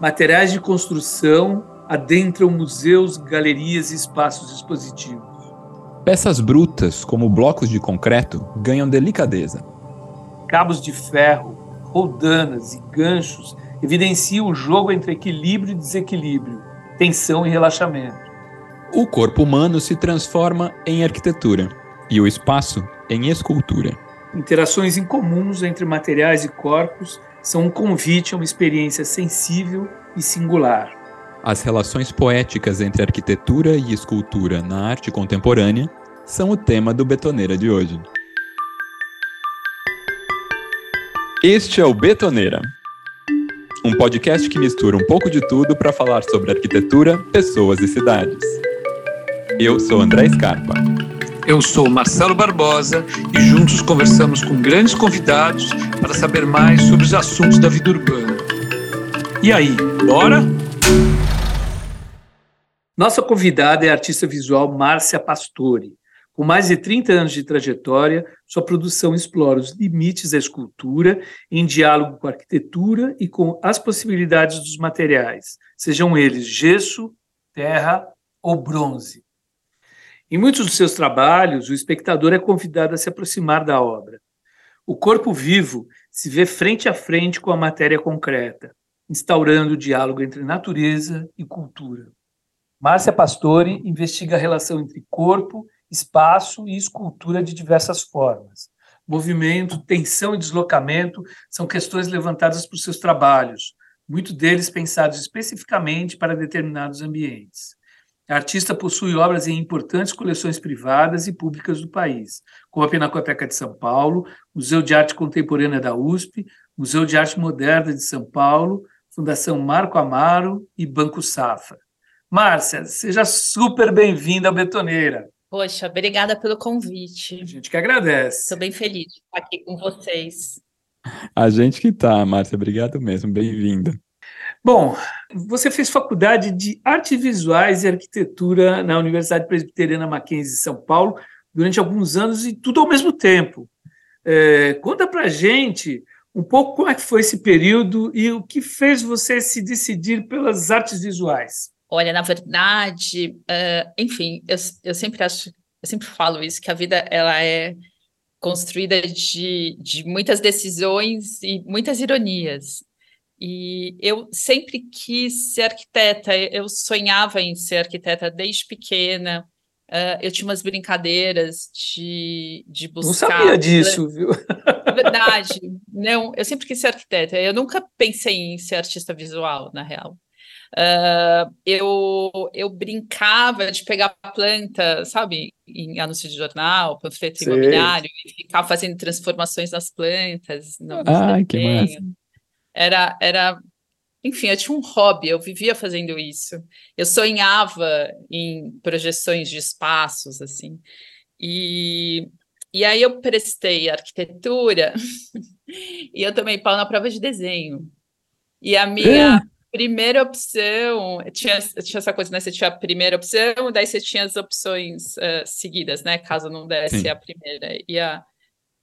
materiais de construção adentram museus, galerias e espaços expositivos. Peças brutas, como blocos de concreto, ganham delicadeza. Cabos de ferro, roldanas e ganchos evidenciam o jogo entre equilíbrio e desequilíbrio, tensão e relaxamento. O corpo humano se transforma em arquitetura e o espaço em escultura. Interações incomuns entre materiais e corpos são um convite a uma experiência sensível e singular. As relações poéticas entre arquitetura e escultura na arte contemporânea são o tema do Betoneira de hoje. Este é o Betoneira, um podcast que mistura um pouco de tudo para falar sobre arquitetura, pessoas e cidades. Eu sou André Scarpa. Eu sou Marcelo Barbosa e juntos conversamos com grandes convidados para saber mais sobre os assuntos da vida urbana. E aí, bora? Nossa convidada é a artista visual Márcia Pastore. Com mais de 30 anos de trajetória, sua produção explora os limites da escultura em diálogo com a arquitetura e com as possibilidades dos materiais, sejam eles gesso, terra ou bronze. Em muitos dos seus trabalhos, o espectador é convidado a se aproximar da obra. O corpo vivo se vê frente a frente com a matéria concreta, instaurando o diálogo entre natureza e cultura. Márcia Pastore investiga a relação entre corpo, espaço e escultura de diversas formas. Movimento, tensão e deslocamento são questões levantadas por seus trabalhos, muitos deles pensados especificamente para determinados ambientes. A artista possui obras em importantes coleções privadas e públicas do país, como a Pinacoteca de São Paulo, Museu de Arte Contemporânea da USP, Museu de Arte Moderna de São Paulo, Fundação Marco Amaro e Banco Safra. Márcia, seja super bem-vinda ao Betoneira. Poxa, obrigada pelo convite. A gente que agradece. Estou bem feliz de estar aqui com vocês. A gente que tá, Márcia, obrigado mesmo, bem-vinda. Bom, você fez faculdade de artes visuais e arquitetura na Universidade Presbiteriana Mackenzie de São Paulo durante alguns anos e tudo ao mesmo tempo. É, conta para gente um pouco como é que foi esse período e o que fez você se decidir pelas artes visuais. Olha, na verdade, uh, enfim, eu, eu sempre acho, eu sempre falo isso, que a vida ela é construída de, de muitas decisões e muitas ironias. E eu sempre quis ser arquiteta, eu sonhava em ser arquiteta desde pequena. Uh, eu tinha umas brincadeiras de, de buscar. Não sabia disso, viu? Verdade. Não, eu sempre quis ser arquiteta. Eu nunca pensei em ser artista visual, na real. Uh, eu, eu brincava de pegar planta, sabe, em anúncio de jornal, panfleto Sei. imobiliário, e ficar fazendo transformações nas plantas. ah, que massa. Era, era, enfim, eu tinha um hobby, eu vivia fazendo isso. Eu sonhava em projeções de espaços, assim. E, e aí eu prestei arquitetura e eu tomei pau na prova de desenho. E a minha. É primeira opção, tinha, tinha essa coisa, né? Você tinha a primeira opção, daí você tinha as opções uh, seguidas, né? Caso não desse Sim. a primeira. E, a,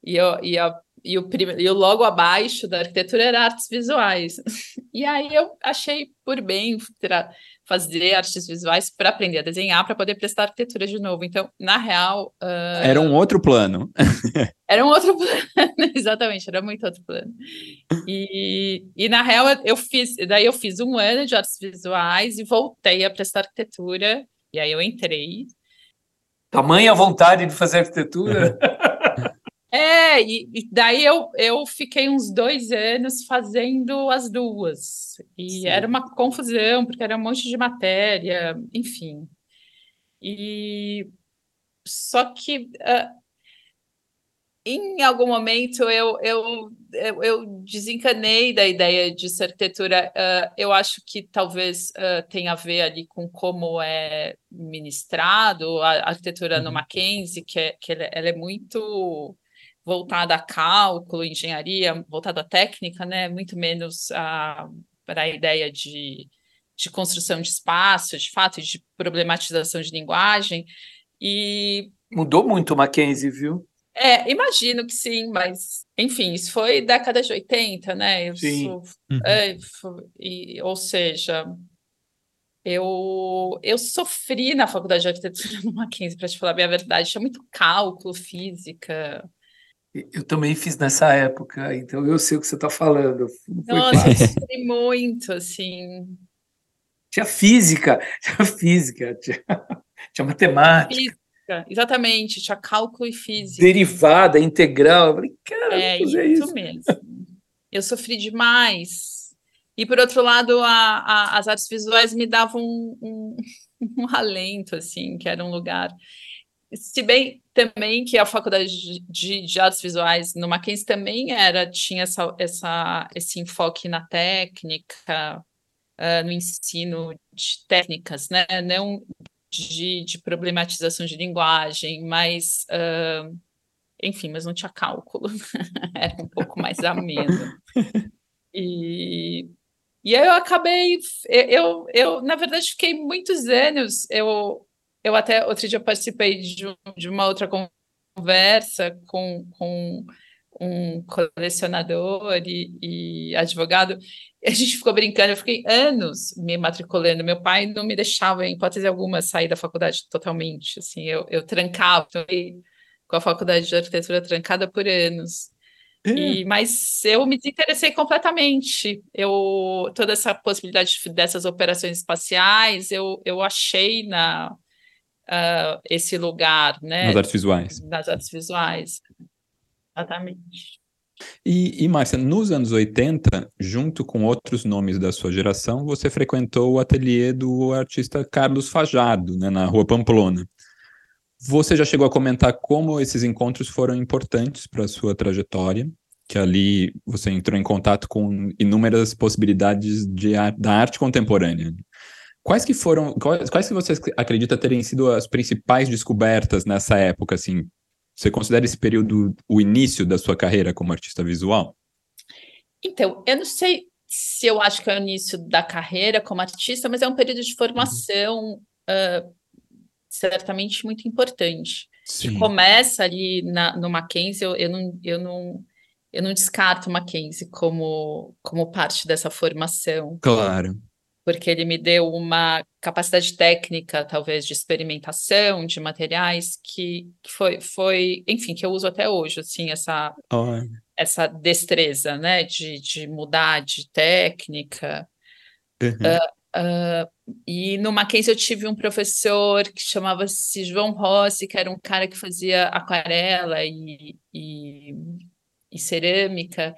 e, a, e, a, e, o prim, e o logo abaixo da arquitetura era artes visuais. E aí eu achei por bem fazer artes visuais para aprender a desenhar, para poder prestar arquitetura de novo. Então, na real. Uh, era um outro plano. era um outro plano, exatamente, era muito outro plano. E, e na real, eu fiz, daí eu fiz um ano de artes visuais e voltei a prestar arquitetura, e aí eu entrei. Tamanha vontade de fazer arquitetura? É, e, e, daí eu, eu fiquei uns dois anos fazendo as duas. E Sim. era uma confusão, porque era um monte de matéria, enfim. E só que uh, em algum momento eu, eu, eu, eu, desencanei da ideia de ser arquitetura. Uh, eu acho que talvez uh, tenha a ver ali com como é ministrado a arquitetura no uhum. Mackenzie, que, é, que ela, ela é muito voltada a cálculo, engenharia, voltada à técnica, né? Muito menos a, para a ideia de, de construção de espaço, de fato, de problematização de linguagem. E mudou muito o Mackenzie, viu? É, imagino que sim, mas enfim, isso foi década de 80, né? Eu sim. Sou, uhum. é, e, ou seja, eu, eu sofri na faculdade de arquitetura no Mackenzie, para te falar a minha verdade, tinha muito cálculo, física. Eu também fiz nessa época, então eu sei o que você está falando. Nossa, eu sofri muito, assim. Tinha física, tinha física, tinha, tinha matemática. Física exatamente, tinha cálculo e física. Derivada, integral. Eu falei, cara, é isso, isso mesmo. Eu sofri demais. E por outro lado, a, a, as artes visuais me davam um, um, um, alento, assim, que era um lugar. Se bem também que a faculdade de, de artes visuais no Mackenzie também era tinha essa, essa, esse enfoque na técnica, uh, no ensino de técnicas, né? Não de, de problematização de linguagem, mas, uh, enfim, mas não tinha cálculo, era um pouco mais ameno. E, e aí eu acabei, eu, eu, na verdade, fiquei muitos anos, eu, eu até outro dia participei de, de uma outra conversa com, com um colecionador e, e, advogado. A gente ficou brincando, eu fiquei anos me matriculando. Meu pai não me deixava, em hipótese alguma, sair da faculdade totalmente. Assim, eu, eu trancava com a faculdade de arquitetura trancada por anos. É. E, mas eu me desinteressei completamente. Eu toda essa possibilidade dessas operações espaciais, eu, eu achei na uh, esse lugar, né? Nas artes visuais. Nas artes visuais. Exatamente. E, e Márcia, nos anos 80, junto com outros nomes da sua geração, você frequentou o ateliê do artista Carlos Fajado, né, na Rua Pamplona. Você já chegou a comentar como esses encontros foram importantes para a sua trajetória, que ali você entrou em contato com inúmeras possibilidades de, da arte contemporânea. Quais que foram, quais, quais que você acredita terem sido as principais descobertas nessa época, assim, você considera esse período o início da sua carreira como artista visual? Então, eu não sei se eu acho que é o início da carreira como artista, mas é um período de formação uhum. uh, certamente muito importante. Sim. começa ali na, no Mackenzie, eu, eu, não, eu, não, eu não descarto o Mackenzie como, como parte dessa formação. Claro porque ele me deu uma capacidade técnica, talvez, de experimentação de materiais que, que foi, foi, enfim, que eu uso até hoje, assim, essa, oh. essa destreza, né, de, de mudar de técnica. Uhum. Uh, uh, e no Mackenzie eu tive um professor que chamava-se João Rossi, que era um cara que fazia aquarela e, e, e cerâmica,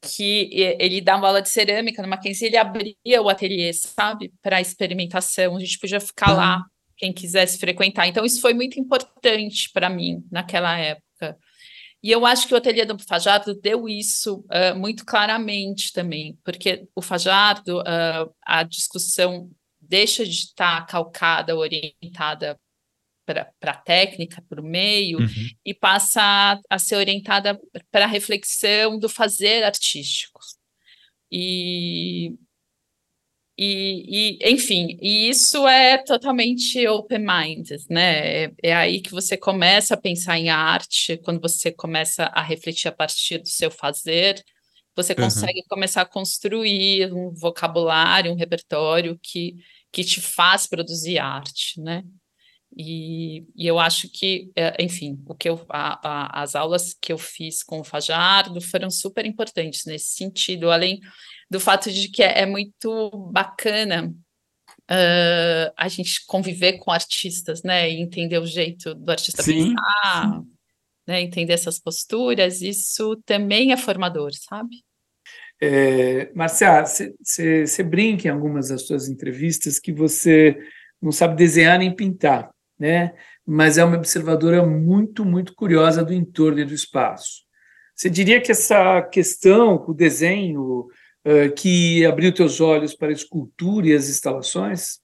que ele dava aula de cerâmica no Mackenzie, ele abria o ateliê, sabe, para experimentação. A gente podia ficar lá, uhum. quem quisesse frequentar. Então, isso foi muito importante para mim naquela época. E eu acho que o ateliê do Fajardo deu isso uh, muito claramente também, porque o Fajardo, uh, a discussão deixa de estar calcada, orientada para a técnica, para o meio, uhum. e passa a, ser orientada para a reflexão do fazer artístico. E, e, e, enfim, e isso é totalmente open-minded, né? É, é, aí que você começa a pensar em arte, quando você começa a refletir a partir do seu fazer, você uhum. consegue começar a construir um vocabulário, um repertório que, que te faz produzir arte, né? E, e, eu acho que, é, enfim, o que eu, a, a, as aulas que eu fiz com o Fajardo foram super importantes nesse sentido, além do fato de que é, é muito bacana uh, a gente conviver com artistas, né, e entender o jeito do artista sim, pensar, sim. né, entender essas posturas, isso também é formador, sabe? É, Marcia, você brinca em algumas das suas entrevistas que você não sabe desenhar nem pintar né? mas é uma observadora muito, muito curiosa do entorno e do espaço. Você diria que essa questão, o desenho, uh, que abriu teus olhos para a escultura e as instalações?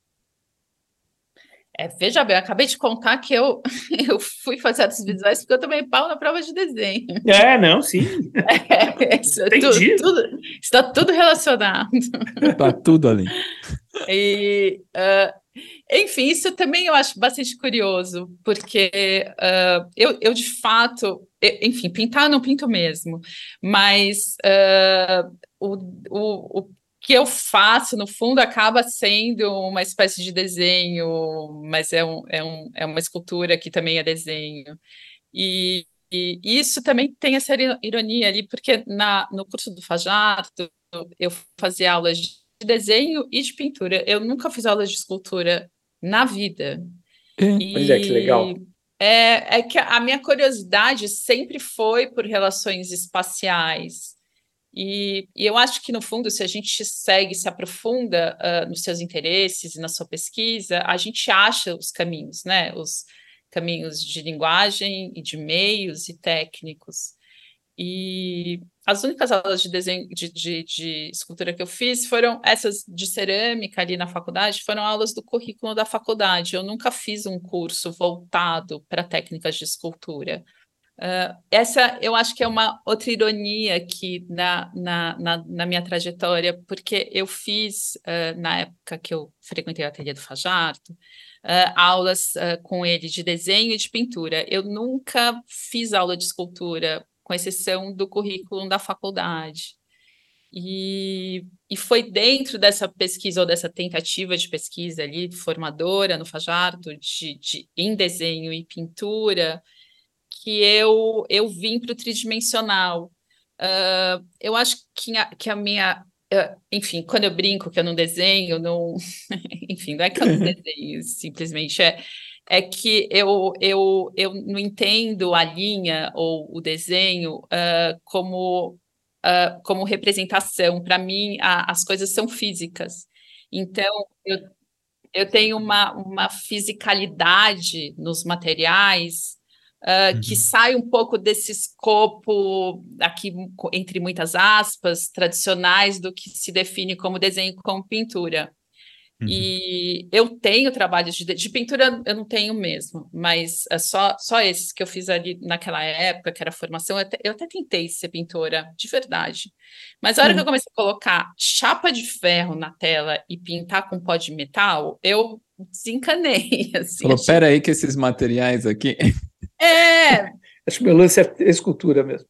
É, veja bem, eu acabei de contar que eu, eu fui fazer artes visuais porque eu tomei pau na prova de desenho. É, não, sim. É, isso, tudo, tudo, está tudo relacionado. Está tudo ali. E, uh, enfim, isso também eu acho bastante curioso, porque uh, eu, eu, de fato, enfim, pintar eu não pinto mesmo, mas uh, o, o, o que eu faço, no fundo, acaba sendo uma espécie de desenho, mas é, um, é, um, é uma escultura que também é desenho. E, e isso também tem essa ironia ali, porque na, no curso do Fajardo, eu fazia aulas de desenho e de pintura. Eu nunca fiz aulas de escultura na vida. E, pois é, que legal. É, é que a minha curiosidade sempre foi por relações espaciais. E, e, eu acho que, no fundo, se a gente segue, se aprofunda uh, nos seus interesses e na sua pesquisa, a gente acha os caminhos, né? Os caminhos de linguagem e de meios e técnicos. E as únicas aulas de desenho de, de, de, escultura que eu fiz foram essas de cerâmica ali na faculdade, foram aulas do currículo da faculdade. Eu nunca fiz um curso voltado para técnicas de escultura. Uh, essa eu acho que é uma outra ironia aqui na, na, na, na minha trajetória, porque eu fiz, uh, na época que eu frequentei o ateliê do Fajardo, uh, aulas com ele de desenho e de pintura. Eu nunca fiz aula de escultura com exceção do currículo da faculdade. E, e foi dentro dessa pesquisa ou dessa tentativa de pesquisa ali, formadora no Fajardo, de, de, em desenho e pintura, que eu, eu vim para o tridimensional. Uh, eu acho que a, que a minha. Uh, enfim, quando eu brinco que eu não desenho, não. enfim, não é que eu não desenho, simplesmente é é que eu, eu, eu não entendo a linha ou o desenho uh, como, uh, como representação. Para mim, a, as coisas são físicas. Então, eu, eu tenho uma, uma fisicalidade nos materiais uh, uhum. que sai um pouco desse escopo, aqui entre muitas aspas, tradicionais do que se define como desenho como pintura. Uhum. E eu tenho trabalhos de, de, pintura, eu não tenho mesmo, mas é só, só esses que eu fiz ali naquela época, que era formação. Eu até, eu até tentei ser pintora, de verdade. Mas a hora uhum. que eu comecei a colocar chapa de ferro na tela e pintar com pó de metal, eu desencanei. Assim, Falou, achei... pera aí que esses materiais aqui... É! Acho que meu lance é escultura mesmo.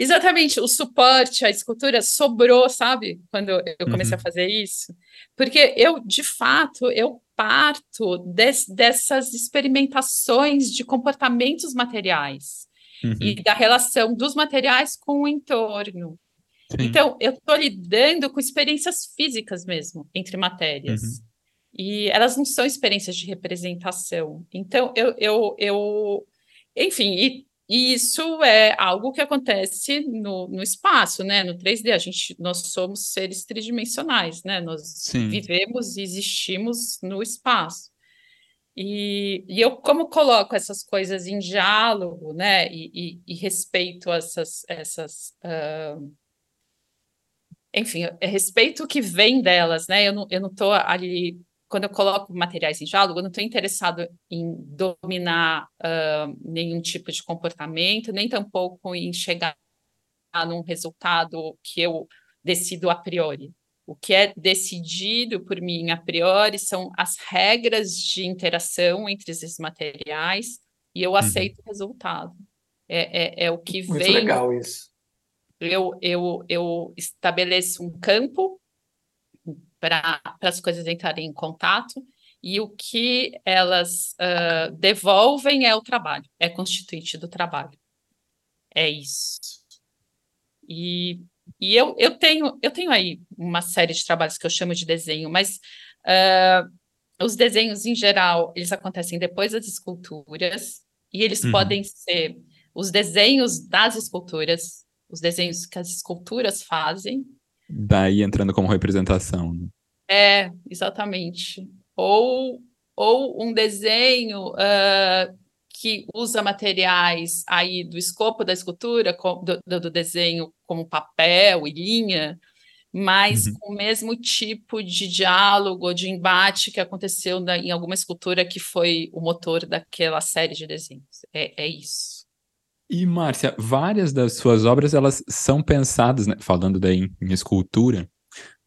Exatamente, o suporte, a escultura sobrou, sabe? Quando eu comecei uhum. a fazer isso. Porque eu, de fato, eu parto des, dessas experimentações de comportamentos materiais uhum. e da relação dos materiais com o entorno. Sim. Então, eu estou lidando com experiências físicas mesmo, entre matérias. Uhum. E elas não são experiências de representação. Então, eu, eu, eu enfim, e e isso é algo que acontece no, no espaço, né? No 3D, a gente, nós somos seres tridimensionais, né? Nós Sim. vivemos e existimos no espaço. E, e, eu, como coloco essas coisas em diálogo, né? E, e, e respeito essas, essas uh, enfim, é respeito o que vem delas, né? Eu não, eu não tô ali quando eu coloco materiais em diálogo, eu não estou interessado em dominar uh, nenhum tipo de comportamento, nem tampouco em chegar num resultado que eu decido a priori. O que é decidido por mim a priori são as regras de interação entre esses materiais e eu uhum. aceito o resultado. É, é, é o que Muito vem. Muito legal isso. Eu, eu, eu estabeleço um campo para as coisas entrarem em contato, e o que elas uh, devolvem é o trabalho, é constituinte do trabalho. É isso. E, e eu, eu, tenho, eu tenho aí uma série de trabalhos que eu chamo de desenho, mas uh, os desenhos, em geral, eles acontecem depois das esculturas, e eles uhum. podem ser os desenhos das esculturas, os desenhos que as esculturas fazem, Daí entrando como representação. Né? É, exatamente. Ou, ou um desenho uh, que usa materiais aí do escopo da escultura, do, do desenho como papel e linha, mas uhum. com o mesmo tipo de diálogo, de embate que aconteceu na, em alguma escultura que foi o motor daquela série de desenhos. É, é isso. E, Márcia, várias das suas obras, elas são pensadas, né, falando daí em, em escultura,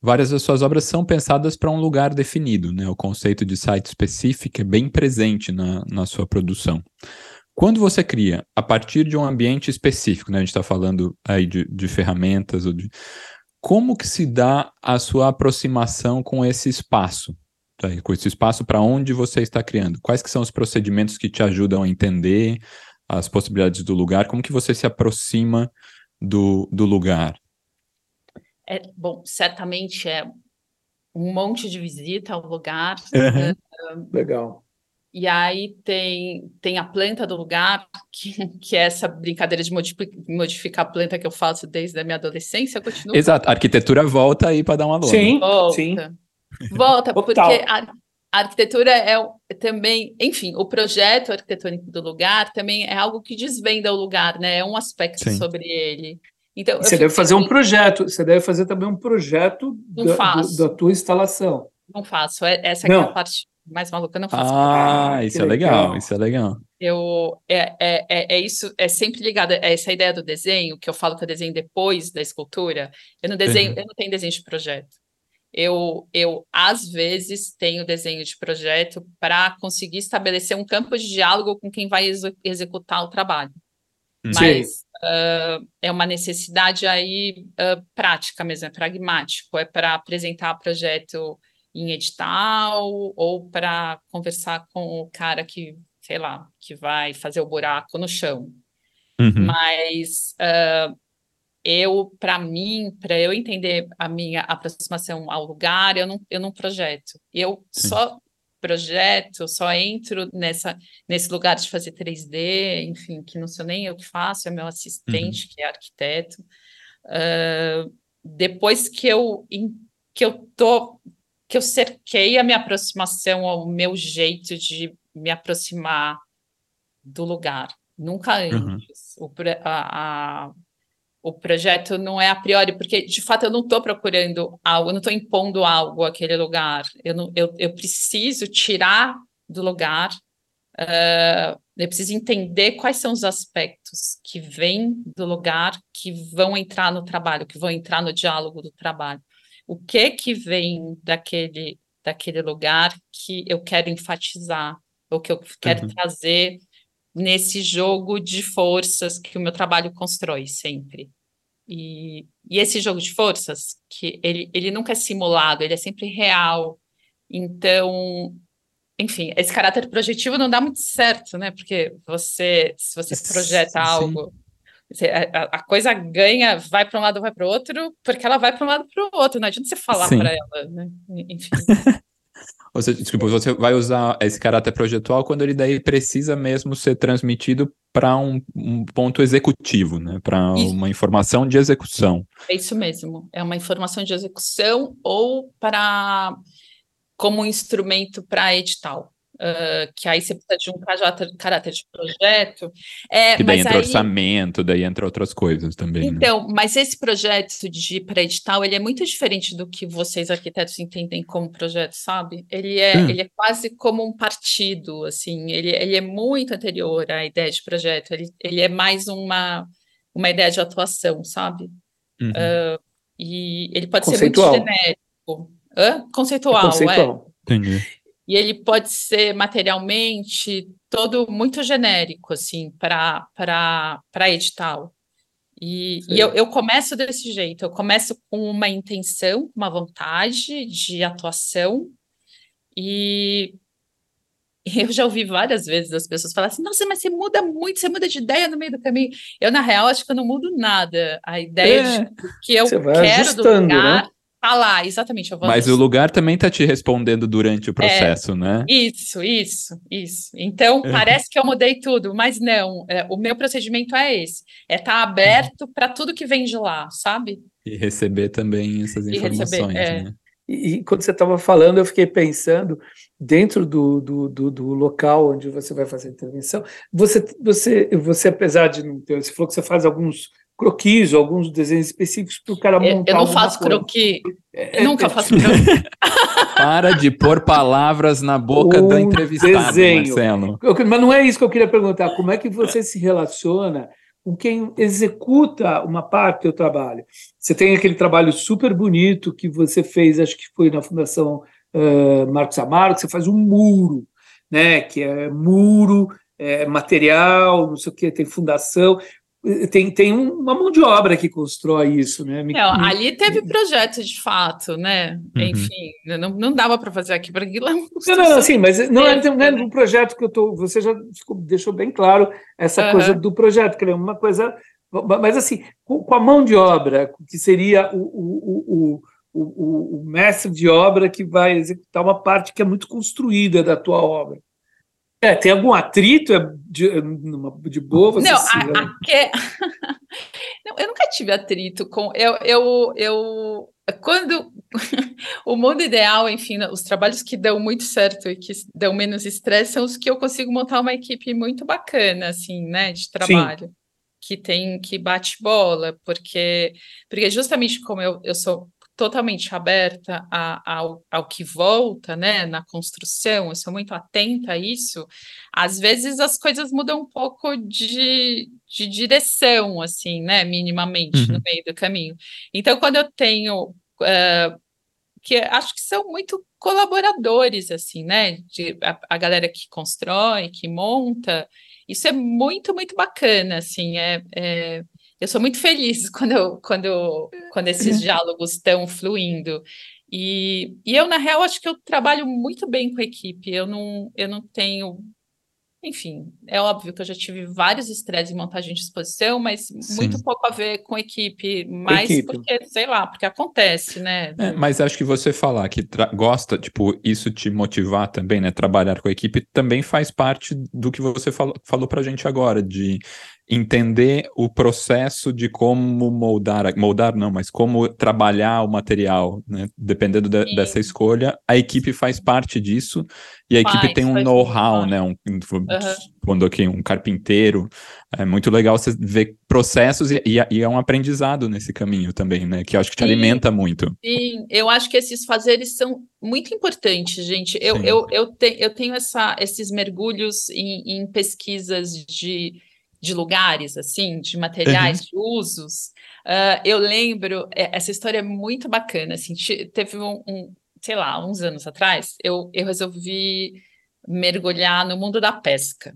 várias das suas obras são pensadas para um lugar definido, né? O conceito de site específico é bem presente na, na sua produção. Quando você cria a partir de um ambiente específico, né? A gente está falando aí de, de ferramentas ou de como que se dá a sua aproximação com esse espaço? Tá? Com esse espaço para onde você está criando? Quais que são os procedimentos que te ajudam a entender as possibilidades do lugar? Como que você se aproxima do, do lugar? É, bom, certamente é um monte de visita ao lugar. Uhum. Legal. E aí tem, tem a planta do lugar, que, que é essa brincadeira de modificar a planta que eu faço desde a minha adolescência. Continua. Exato, a arquitetura volta aí para dar uma lona. Sim, volta. sim. Volta, porque a, a, arquitetura é também, enfim, o projeto arquitetônico do lugar também é algo que desvenda o lugar, né? É um aspecto sim. sobre ele. Então, você deve fazer um projeto, você deve fazer também um projeto da, do, da tua instalação. Não faço, é, essa é a parte mais maluca, eu não faço. Ah, ah isso é legal, legal, isso é legal. Eu, é, é, é, é, isso, é sempre ligado a essa ideia do desenho, que eu falo que eu desenho depois da escultura. Eu não desenho, uhum. eu não tenho desenho de projeto. Eu, eu às vezes tenho desenho de projeto para conseguir estabelecer um campo de diálogo com quem vai ex executar o trabalho. Hum. Mas uh, é uma necessidade aí uh, prática mesmo, é pragmático, é para apresentar projeto em edital ou para conversar com o cara que, sei lá, que vai fazer o buraco no chão. Uhum. Mas uh, eu, para mim, para eu entender a minha aproximação ao lugar, eu não, eu não projeto. Eu Sim. só projeto, só entro nessa, nesse lugar de fazer 3D, enfim, que não sou nem eu que faço, é meu assistente, uhum. que é arquiteto. Uh, depois que eu, que eu tô que eu cerquei a minha aproximação ao meu jeito de me aproximar do lugar. Nunca uhum. antes. Uhum. O, a, a, o projeto não é a priori, porque de fato eu não estou procurando algo, eu não estou impondo algo àquele lugar. Eu, não, eu, eu preciso tirar do lugar, uh, eu preciso entender quais são os aspectos que vêm do lugar que vão entrar no trabalho, que vão entrar no diálogo do trabalho o que que vem daquele daquele lugar que eu quero enfatizar, ou que eu quero uhum. trazer nesse jogo de forças que o meu trabalho constrói sempre. E, e esse jogo de forças, que ele, ele nunca é simulado, ele é sempre real. Então, enfim, esse caráter projetivo não dá muito certo, né? Porque você, se você projeta Sim. algo a, a coisa ganha, vai para um lado, vai para o outro, porque ela vai para um lado para o outro. Não adianta você falar para ela, né? Enfim. você, desculpa, você vai usar esse caráter projetual quando ele daí precisa mesmo ser transmitido para um, um, ponto executivo, né? Para uma informação de execução. É isso mesmo. É uma informação de execução ou para como instrumento para edital. Uh, que aí você precisa de um caráter, caráter de projeto. É, que daí entra aí... orçamento, daí entra outras coisas também. Né? Então, né? mas esse projeto de pré-edital, ele é muito diferente do que vocês arquitetos entendem como projeto, sabe? Ele é, hum. ele é quase como um partido, assim, ele, ele é muito anterior à ideia de projeto, ele, ele é mais uma, uma ideia de atuação, sabe? Uhum. Uh, e ele pode ser muito genérico. Hã? Conceitual, é. Conceitual. É. Entendi. E ele pode ser materialmente todo muito genérico, assim, para edital. E, e eu, eu, começo desse jeito, eu começo com uma intenção, uma vontade de atuação, e eu já ouvi várias vezes as pessoas falarem assim, nossa, mas você muda muito, você muda de ideia no meio do caminho. Eu, na real, acho que eu não mudo nada. A ideia é, de que eu quero do lugar, né? Tá lá, exatamente. Mas o lugar também tá te respondendo durante o processo, é, né? Isso, isso, isso. Então, parece que eu mudei tudo, mas não. É, o meu procedimento é esse. É estar tá aberto para tudo que vem de lá, sabe? E receber também essas informações, receber, é. né? E, e, quando você estava falando, eu fiquei pensando, dentro do, do, do, do, local onde você vai fazer a intervenção, você, você, você apesar de não ter, você falou que você faz alguns croquis, alguns desenhos específicos para o cara montar. Eu não faço croquis. É, é, nunca é, faço croquis. Para de pôr palavras na boca um do entrevistado, desenho. Marcelo. Eu, mas não é isso que eu queria perguntar. Como é que você se relaciona com quem executa uma parte do teu trabalho. Você tem aquele trabalho super bonito que você fez, acho que foi na Fundação uh, Marcos Amaro, que você faz um muro, né? Que é muro, é material, não sei o que, tem fundação tem, tem uma mão de obra que constrói isso, né? Me, não, me, ali teve projeto de fato, né? Uhum. Enfim, não, não dava para fazer aqui para aquilo. É não, não, sim, mas não é, não é um projeto que eu tô. Você já deixou bem claro essa uhum. coisa do projeto, que é uma coisa. Mas assim, com, a mão de obra, que seria o, o, o, o, o mestre de obra que vai executar uma parte que é muito construída da tua obra. É, tem algum atrito é de, é de boa? Não, a, a que... não, eu nunca tive atrito com. Eu, eu, eu quando o mundo ideal, enfim, os trabalhos que dão muito certo e que dão menos estresse são os que eu consigo montar uma equipe muito bacana, assim, né, de trabalho. Sim. Que tem que bate bola, porque, porque justamente como eu, eu sou totalmente aberta a, ao, ao que volta, né, na construção, eu sou muito atenta a isso, às vezes as coisas mudam um pouco de, de direção, assim, né, minimamente, uhum. no meio do caminho. Então, quando eu tenho, uh, que acho que são muito colaboradores, assim, né, de, a, a galera que constrói, que monta, isso é muito, muito bacana, assim, é, é eu sou muito feliz quando, eu, quando, quando esses diálogos estão fluindo. E, e eu, na real, acho que eu trabalho muito bem com a equipe. Eu não, eu não tenho enfim, é óbvio que eu já tive vários estresses em montagem de exposição, mas Sim. muito pouco a ver com equipe, mais equipe. porque, sei lá, porque acontece, né? É, mas acho que você falar que gosta, tipo, isso te motivar também, né? Trabalhar com a equipe também faz parte do que você falou, falou pra gente agora, de entender o processo de como moldar, moldar não, mas como trabalhar o material, né? Dependendo de, dessa escolha, a equipe faz parte disso e a faz, equipe tem um know-how, né? Um, uhum. Quando aqui um carpinteiro, é muito legal você ver processos e, e, é um aprendizado nesse caminho também, né? Que eu acho que te sim, alimenta muito. Sim, eu acho que esses fazeres são muito importantes, gente. Eu, eu, eu, te, eu tenho essa, esses mergulhos em, em pesquisas de de lugares, assim, de materiais, uhum. de usos. Uh, eu lembro, é, essa história é muito bacana, assim, teve um, um, sei lá, uns anos atrás, eu, eu resolvi mergulhar no mundo da pesca.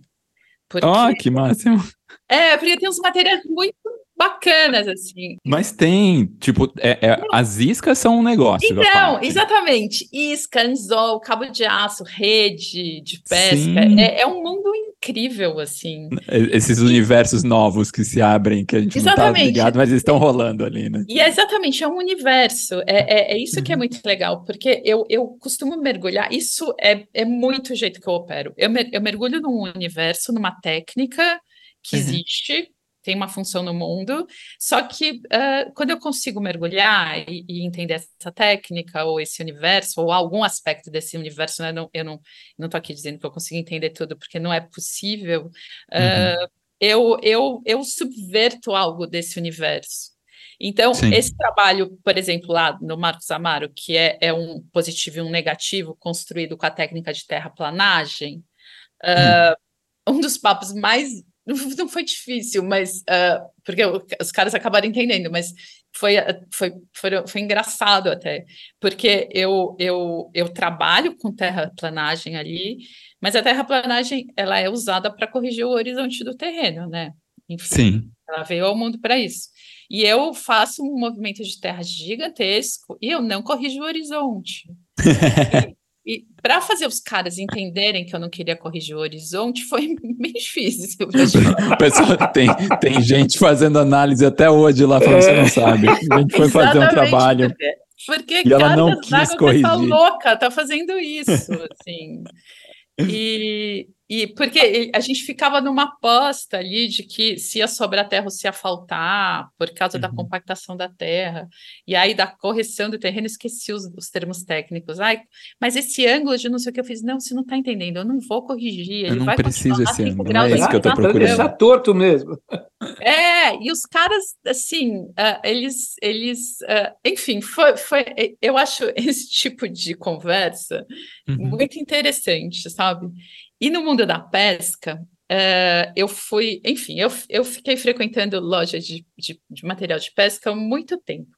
Porque, oh, que máximo! É, porque tem uns materiais muito bacanas, assim. Mas tem, tipo, é, é, as iscas são um negócio. Então, exatamente. Isca, anzol, cabo de aço, rede de pesca. É, é, um mundo incrível, assim. Esses e... universos novos que se abrem, que a gente exatamente. não tá ligado, mas estão rolando ali, né? E é exatamente, é um universo. É, é, é isso que é uhum. muito legal, porque eu, eu costumo mergulhar, isso é, é muito o jeito que eu opero. Eu, mer, eu mergulho num universo, numa técnica que uhum. existe, tem uma função no mundo, só que uh, quando eu consigo mergulhar e, e, entender essa técnica ou esse universo, ou algum aspecto desse universo, né, não, eu não estou aqui dizendo que eu consigo entender tudo, porque não é possível, uh, uhum. eu, eu, eu subverto algo desse universo. Então, Sim. esse trabalho, por exemplo, lá no Marcos Amaro, que é, é um positivo e um negativo construído com a técnica de terraplanagem, uh, um dos papos mais não foi difícil, mas uh, porque os caras acabaram entendendo, mas foi, foi, foi, foi engraçado até, porque eu, eu, eu trabalho com terraplanagem ali, mas a terraplanagem ela é usada para corrigir o horizonte do terreno, né? Enfim, Sim. ela veio ao mundo para isso. E eu faço um movimento de terra gigantesco e eu não corrijo o horizonte. E para fazer os caras entenderem que eu não queria corrigir o horizonte foi bem difícil. Pessoal, tem, tem gente fazendo análise até hoje lá, falando que você não sabe. A gente foi fazer um trabalho. Porque, porque e ela não quis corrigir. Tá louca, tá fazendo isso, assim. E, e porque a gente ficava numa aposta ali de que se ia sobrar terra ou se ia faltar, por causa uhum. da compactação da terra, e aí da correção do terreno, esqueci os, os, termos técnicos. Ai, mas esse ângulo de não sei o que eu fiz, não, você não está entendendo, eu não vou corrigir. Eu não preciso esse ângulo, não é isso que eu estou procurando. Deixar torto mesmo. É, e os caras, assim, uh, eles, eles uh, enfim, foi, foi, eu acho esse tipo de conversa uhum. muito interessante, sabe? E no mundo da pesca, uh, eu fui, enfim, eu, eu fiquei frequentando lojas de, de, de material de pesca há muito tempo.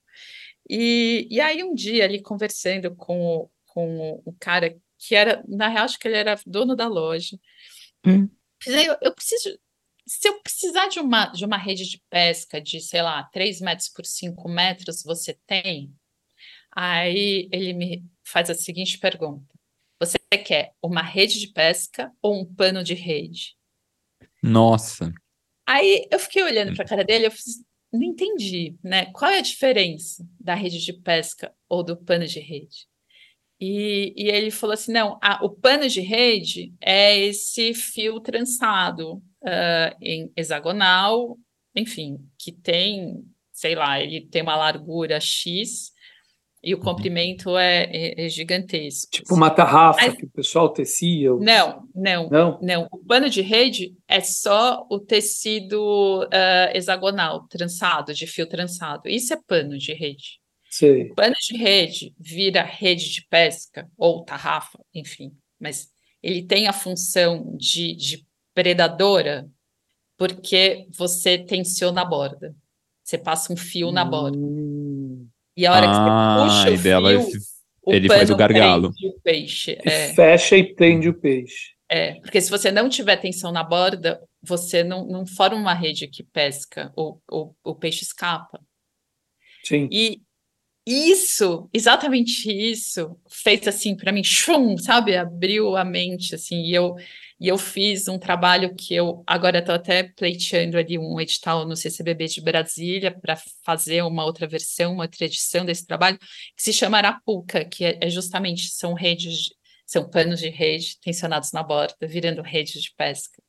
E, e aí um dia ali conversando com o, com o cara que era, na real, acho que ele era dono da loja. Hum. Eu, eu preciso, se eu precisar de uma, de uma rede de pesca de, sei lá, 3 metros por 5 metros, você tem? Aí ele me faz a seguinte pergunta: Você quer uma rede de pesca ou um pano de rede? Nossa. Aí eu fiquei olhando para a cara dele, eu fiz, não entendi, né? Qual é a diferença da rede de pesca ou do pano de rede? E, e ele falou assim: não, a, o pano de rede é esse fio trançado uh, em hexagonal, enfim, que tem, sei lá, ele tem uma largura X e o uhum. comprimento é, é, é gigantesco. Tipo uma tarrafa Mas, que o pessoal tecia? Não, não, não, não. O pano de rede é só o tecido uh, hexagonal, trançado, de fio trançado. Isso é pano de rede. Sim. O pano de rede vira rede de pesca ou tarrafa, enfim, mas ele tem a função de, de predadora porque você tensiona a borda. Você passa um fio na borda. Hum. E a hora ah, que você ah, puxa o dela, fio, ele faz o gargalo. o peixe. É. Fecha e prende o peixe. É, porque se você não tiver tensão na borda, você não, não forma uma rede que pesca, o, o, o peixe escapa. Sim. E isso, exatamente isso, fez assim para mim, chum, sabe? Abriu a mente, assim, e eu e eu fiz um trabalho que eu agora estou até pleiteando ali um edital no CCBB de Brasília para fazer uma outra versão, uma outra edição desse trabalho, que se chama Arapuca, que é, é justamente, são redes, são panos de rede tensionados na borda, virando redes de pesca,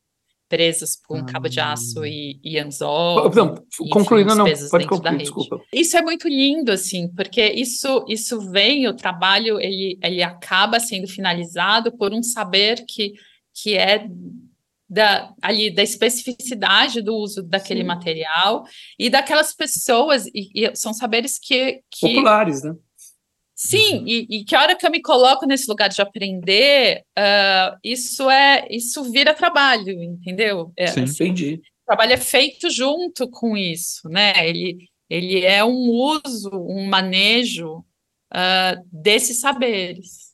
presos por um cabo de aço e, e anzol. Não, concluindo, não, pode concluir, desculpa. Isso é muito lindo, assim, porque isso, isso vem, o trabalho, ele, ele acaba sendo finalizado por um saber que que é da, ali da especificidade do uso daquele Sim. material e daquelas pessoas, e, e, são saberes que, que populares, né? Sim, uhum. e, e, que hora que eu me coloco nesse lugar de aprender, uh, isso é isso vira trabalho, entendeu? É, Sim, assim, entendi. O trabalho é feito junto com isso, né? Ele, ele é um uso, um manejo uh, desses saberes.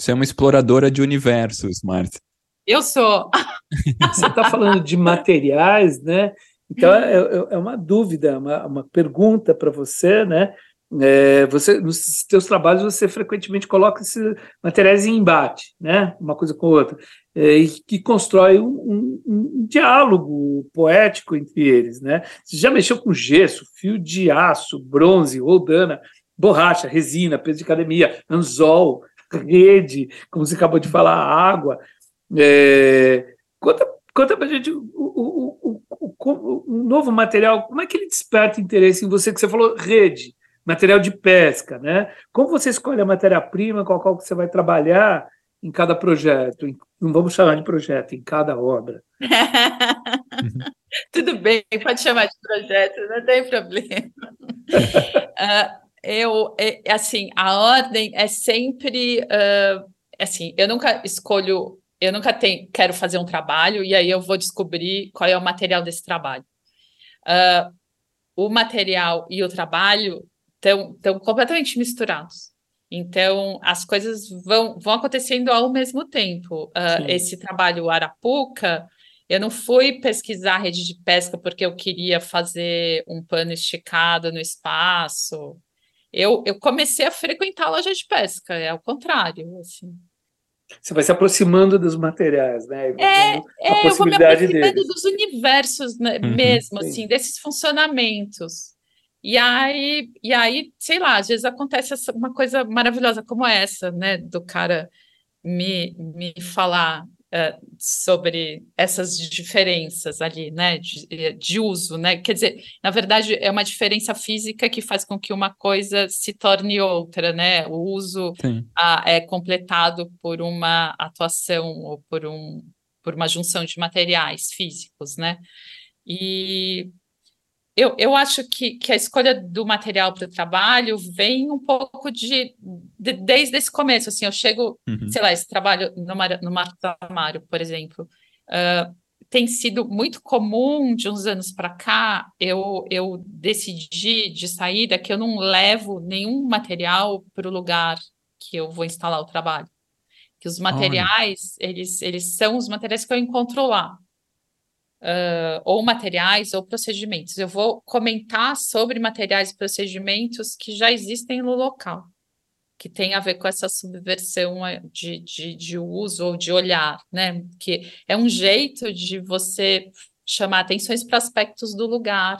Você é uma exploradora de universos, Marta. Eu sou. Você está falando de materiais, né? Então é, é, é uma dúvida, uma, uma pergunta para você, né? É, você nos seus trabalhos você frequentemente coloca esses materiais em embate, né? Uma coisa com outra, é, e que constrói um, um, um, diálogo poético entre eles, né? Você já mexeu com gesso, fio de aço, bronze, roldana, borracha, resina, peso de academia, anzol, rede, como você acabou de falar, água. É, conta conta para gente o, o, o, o, novo material, como é que ele desperta interesse em você, que você falou rede, material de pesca, né? Como você escolhe a matéria-prima, qual, qual que você vai trabalhar em cada projeto? Não vamos chamar de projeto, em cada obra. Tudo bem, pode chamar de projeto, não tem problema. uh, eu, é, assim, a ordem é sempre, uh, assim, eu nunca escolho, eu nunca tenho, quero fazer um trabalho e aí eu vou descobrir qual é o material desse trabalho. Uh, o material e o trabalho estão completamente misturados. Então, as coisas vão, vão acontecendo ao mesmo tempo. Uh, esse trabalho Arapuca, eu não fui pesquisar rede de pesca porque eu queria fazer um pano esticado no espaço. Eu, eu comecei a frequentar a loja de pesca, é ao contrário, assim. Você vai se aproximando dos materiais, né? É, é eu vou me aproximando deles. dos universos né, uhum, mesmo, sim. assim, desses funcionamentos. E aí, e aí, sei lá, às vezes acontece uma coisa maravilhosa como essa, né? Do cara me, me falar uh, sobre essas diferenças ali, né, de, eh, de, uso, né, quer dizer, na verdade é uma diferença física que faz com que uma coisa se torne outra, né, o uso é completado por uma atuação ou por um por uma junção de materiais físicos, né, e eu, eu acho que, que a escolha do material para o trabalho vem um pouco de, de, desde esse começo. Assim, eu chego, uhum. sei lá, esse trabalho no, Mar, no Marco Amaro, por exemplo, uh, tem sido muito comum de uns anos para cá eu, eu decidi de saída que eu não levo nenhum material para o lugar que eu vou instalar o trabalho. Que os materiais, eles, eles são os materiais que eu encontro lá. Uh, ou materiais ou procedimentos. Eu vou comentar sobre materiais e procedimentos que já existem no local que tem a ver com essa subversão eh, de, de, de uso ou de olhar, né? Que é um jeito de você chamar atenções para aspectos do lugar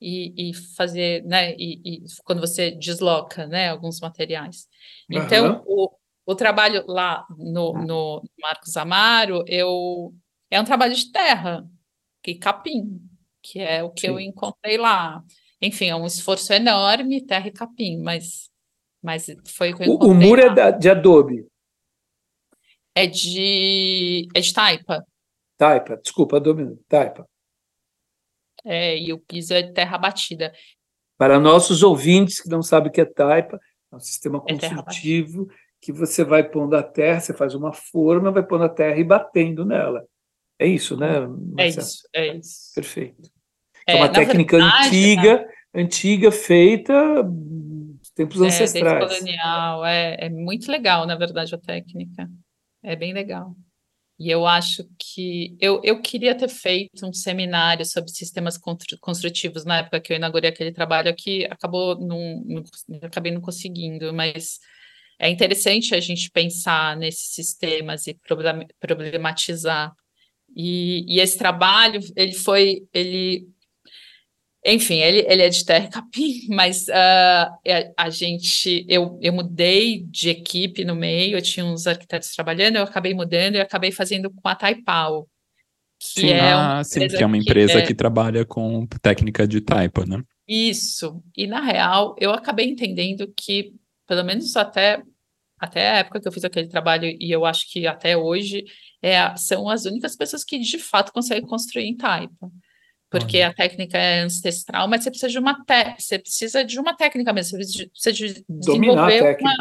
e, e fazer, né? E, e, quando você desloca, né? Alguns materiais. Então, uhum. o, o trabalho lá no, no Marcos Amaro, eu é um trabalho de terra e capim, que é o que Sim. eu encontrei lá. Enfim, é um esforço enorme, terra e capim, mas mas foi o que eu O, o muro é da, de Adobe. É de. É de Taipa. Taipa, desculpa, Adobe, Taipa. É, e o piso é de terra batida. Para nossos ouvintes que não sabem o que é Taipa, é um sistema é construtivo é que você vai pondo a terra, você faz uma forma, vai pondo a terra e batendo nela. É isso, né? É Marcelo? É isso, é isso. Perfeito. É, é uma técnica verdade, antiga, tá? antiga, feita tempos é, ancestrais. colonial, é, é muito legal, na verdade, a técnica. É bem legal. E eu acho que eu, eu queria ter feito um seminário sobre sistemas construtivos na época que eu inaugurei aquele trabalho aqui, acabou não, não acabei não conseguindo, mas é interessante a gente pensar nesses sistemas e problematizar. E, e esse trabalho, ele foi, ele enfim, ele, ele é de terra capim, mas uh, a, a, gente, eu, eu mudei de equipe no meio, eu tinha uns arquitetos trabalhando, eu acabei mudando e acabei fazendo com a Taipau. Que sim, é ah, sim, que é uma empresa que, é... que trabalha com técnica de taipa, né? Isso. E na real, eu acabei entendendo que, pelo menos até, até a época que eu fiz aquele trabalho, e eu acho que até hoje, é, são as únicas pessoas que de fato conseguem construir em taipa. Porque a técnica é ancestral, mas você precisa de uma você precisa de uma técnica mesmo, você precisa de desenvolver uma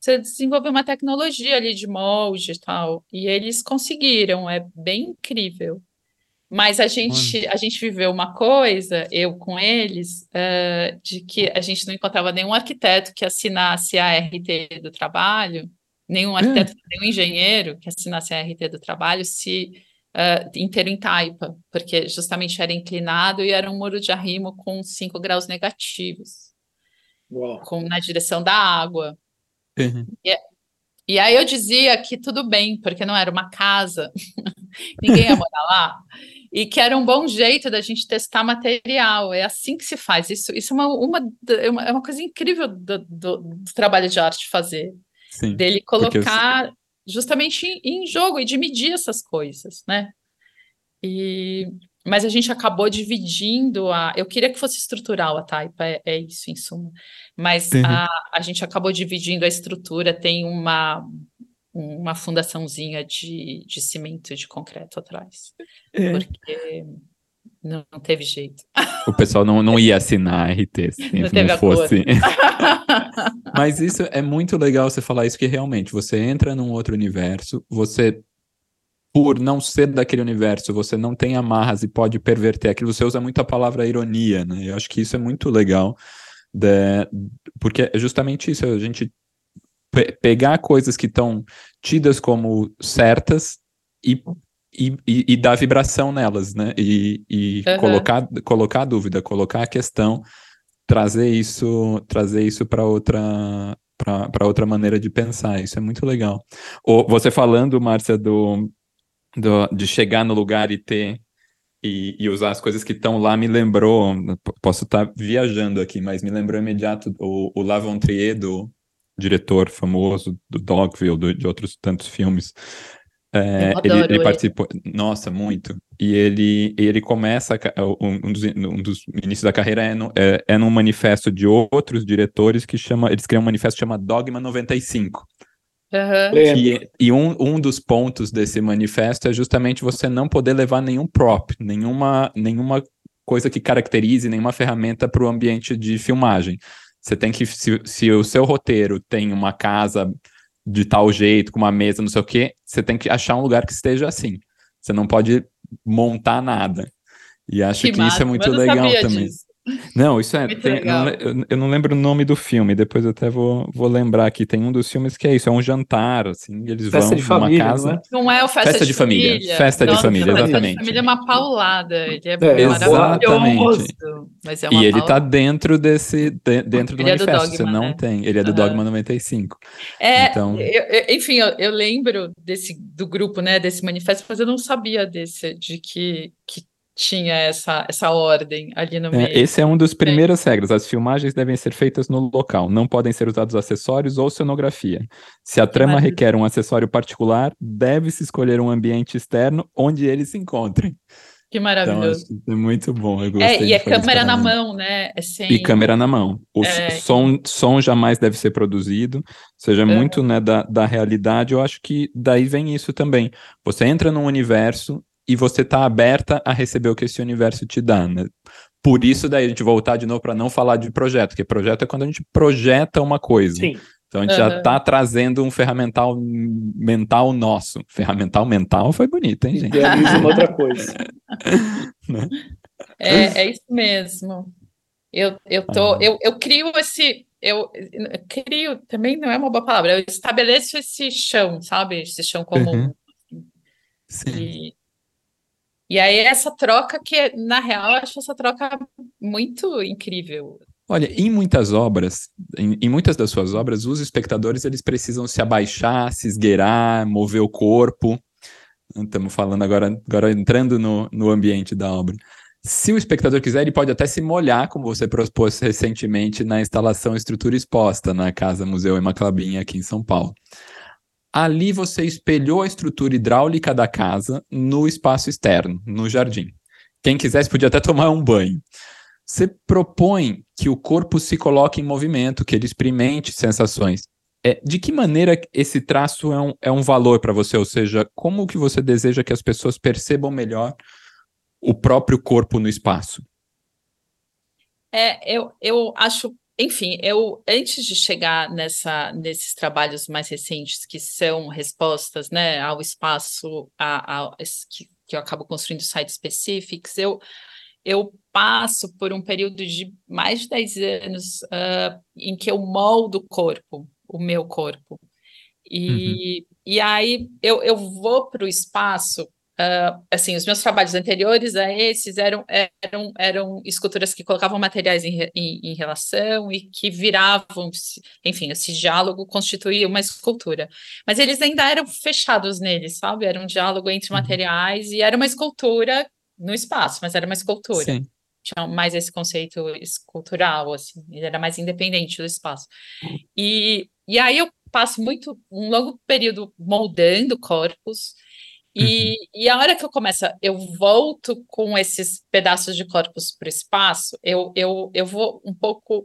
você desenvolver uma tecnologia ali de molde e tal, e eles conseguiram, é bem incrível. Mas a gente, a gente viveu uma coisa, eu com eles, uh, de que a gente não encontrava nenhum arquiteto que assinasse a RT do trabalho, nenhum arquiteto, é. nenhum engenheiro que assinasse a RT do trabalho, se uh, inteiro em taipa, porque justamente era inclinado e era um muro de arrimo com 5 graus negativos, com, na direção da água. Uhum. E, e, aí eu dizia que tudo bem, porque não era uma casa, ninguém ia morar lá, e que era um bom jeito da gente testar material. É assim que se faz. Isso, isso é, uma, uma, é uma, é uma coisa incrível do, do, do, trabalho de arte fazer. Sim, dele colocar justamente em, em jogo e de medir essas coisas, né? E, mas a gente acabou dividindo a. Eu queria que fosse estrutural a taipa, é, é isso, em suma. Mas a, a gente acabou dividindo a estrutura, tem uma, uma fundaçãozinha de, de cimento de concreto atrás. É. Porque não, não, teve jeito. O pessoal não, não ia assinar a RT se não, não fosse. Mas isso é muito legal você falar isso, que realmente você entra num outro universo, você, por não ser daquele universo, você não tem amarras e pode perverter aquilo. Você usa muito a palavra ironia, né? Eu acho que isso é muito legal, de, porque é justamente isso, a gente pe pegar coisas que estão tidas como certas e e, e, e, dar vibração nelas, né? E, e uhum. colocar, colocar a dúvida, colocar a questão, trazer isso, trazer isso para outra para outra maneira de pensar. Isso é muito legal. Ou você falando, Márcia, do, do, de chegar no lugar e ter e, e usar as coisas que estão lá me lembrou. Posso estar tá viajando aqui, mas me lembrou imediato o, o Lavontrier, do diretor famoso do Dogville, do, de outros tantos filmes. É, ele, ele, participou, nossa, muito. E ele, ele começa, um dos, um dos inícios da carreira é, no, é, é num manifesto de outros diretores que chama, eles criam um manifesto que chama Dogma 95. Uhum. E, e um, um dos pontos desse manifesto é justamente você não poder levar nenhum prop, nenhuma, nenhuma coisa que caracterize, nenhuma ferramenta para o ambiente de filmagem. Você tem que, se, se o seu roteiro tem uma casa de tal jeito, com uma mesa, não sei o quê, você tem que achar um lugar que esteja assim. Você não pode montar nada. E acho que, que isso é muito legal também. Disso. Não, isso é. Tem, não, eu, eu, não lembro o nome do filme, depois eu até vou, vou lembrar aqui. Tem um dos filmes que é isso: é um jantar, assim, eles festa vão de família, casa. Não é, não é o festa, festa de, de família. família. Festa de família, exatamente. Festa de família é uma paulada. Ele é, é exatamente. Mas é uma e ele está dentro desse, de, dentro do ele manifesto. É do Dogma, Você não né? tem. Ele é do uhum. Dogma 95. É, então... Eu, enfim, eu, eu lembro desse do grupo, né, desse manifesto, mas eu não sabia desse, de que, que tinha essa, essa ordem ali no é, meio. esse é um dos primeiras é. regras. As filmagens devem ser feitas no local. Não podem ser usados acessórios ou cenografia. Se a trama requer um acessório particular, deve-se escolher um ambiente externo onde eles se encontrem. Que maravilhoso. Então, é muito bom. é, e é câmera na mão, né? É sem... E câmera na mão. O é... som, som jamais deve ser produzido, seja, é. muito né, da, da realidade. Eu acho que daí vem isso também. Você entra num universo e você tá aberta a receber o que esse universo te dá, né? Por isso daí a gente voltar de novo para não falar de projeto, porque projeto é quando a gente projeta uma coisa. Sim. Então a gente uhum. já está trazendo um ferramental mental nosso. Ferramental mental foi bonito, hein, gente? Idealiza uma outra coisa. né? é, é isso mesmo. Eu, eu, tô, ah. eu, eu crio esse. Eu, eu crio, também não é uma boa palavra, eu estabeleço esse chão, sabe? Esse chão comum. Uhum. Sim. E, e aí essa troca que, na real, eu acho essa troca muito incrível. Olha, em muitas obras, em, em, muitas das suas obras, os espectadores eles precisam se abaixar, se esgueirar, mover o corpo. Estamos falando agora, agora entrando no, no ambiente da obra. Se o espectador quiser, ele pode até se molhar, como você propôs recentemente na instalação Estrutura Exposta, na Casa Museu Clabinha, aqui em São Paulo. Ali você espelhou a estrutura hidráulica da casa no espaço externo, no jardim. Quem quisesse podia até tomar um banho. Você propõe que o corpo se coloque em movimento, que ele experimente sensações. É, de que maneira esse traço é um, é um valor para você? Ou seja, como que você deseja que as pessoas percebam melhor o próprio corpo no espaço? É, eu, eu acho enfim, eu antes de chegar nessa, nesses trabalhos mais recentes que são respostas né, ao espaço a, a, que, que eu acabo construindo sites específicos, eu, eu passo por um período de mais de 10 anos uh, em que eu moldo o corpo, o meu corpo. E, uhum. e aí eu, eu vou para o espaço Uh, assim, os meus trabalhos anteriores a esses eram, eram, eram esculturas que colocavam materiais em, em, em, relação e que viravam, enfim, esse diálogo constituía uma escultura. Mas eles ainda eram fechados neles, sabe? Era um diálogo entre uhum. materiais e era uma escultura no espaço, mas era uma escultura. Sim. Tinha mais esse conceito escultural, assim, ele era mais independente do espaço. E, e aí eu passo muito, um longo período moldando corpos, e, uhum. e, a hora que eu começo, eu volto com esses pedaços de corpos para o espaço, eu, eu, eu vou um pouco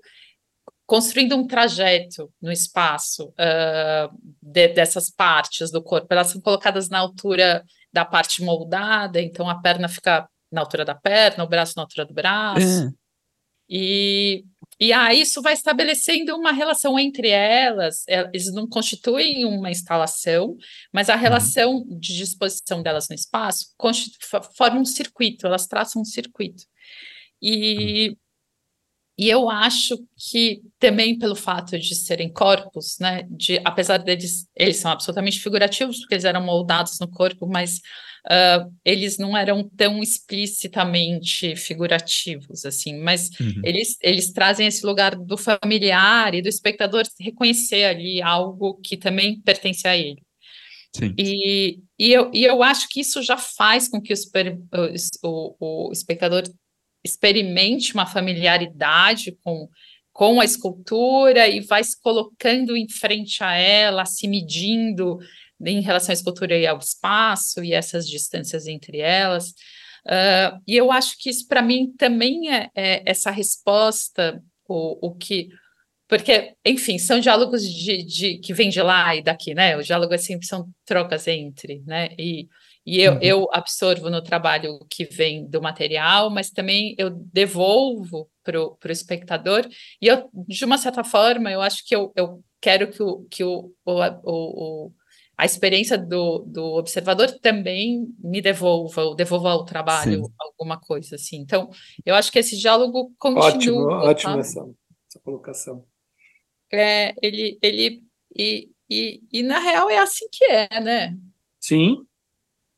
construindo um trajeto no espaço uh, de, dessas partes do corpo. Elas são colocadas na altura da parte moldada, então a perna fica na altura da perna, o braço na altura do braço. Uhum. E, e aí isso vai estabelecendo uma relação entre elas, é, eles não constituem uma instalação, mas a uhum. relação de disposição delas no espaço forma um circuito, elas traçam um circuito. E, uhum. E eu acho que também pelo fato de serem corpos, né, de, apesar deles, eles são absolutamente figurativos, porque eles eram moldados no corpo, mas uh, eles não eram tão explicitamente figurativos, assim, mas uhum. eles, eles trazem esse lugar do familiar e do espectador reconhecer ali algo que também pertence a ele. Sim. E, e, eu, e eu acho que isso já faz com que o, o, o espectador experimente uma familiaridade com, com a escultura e vai se colocando em frente a ela, se medindo em relação à escultura e ao espaço e essas distâncias entre elas. Uh, e eu acho que isso, para mim, também é, é, essa resposta, o, o que. Porque, enfim, são diálogos de, de, que vêm de lá e daqui, né? O diálogo é sempre são trocas entre, né? E, e eu, uhum. eu absorvo no trabalho o que vem do material, mas também eu devolvo para o espectador. E eu, de uma certa forma, eu acho que eu, eu quero que o, que o, o, o a experiência do, do observador também me devolva, devolva ao trabalho Sim. alguma coisa assim. Então, eu acho que esse diálogo continua. Ótimo, ótimo essa, essa colocação. É, ele, ele e, e, e, na real é assim que é, né? Sim.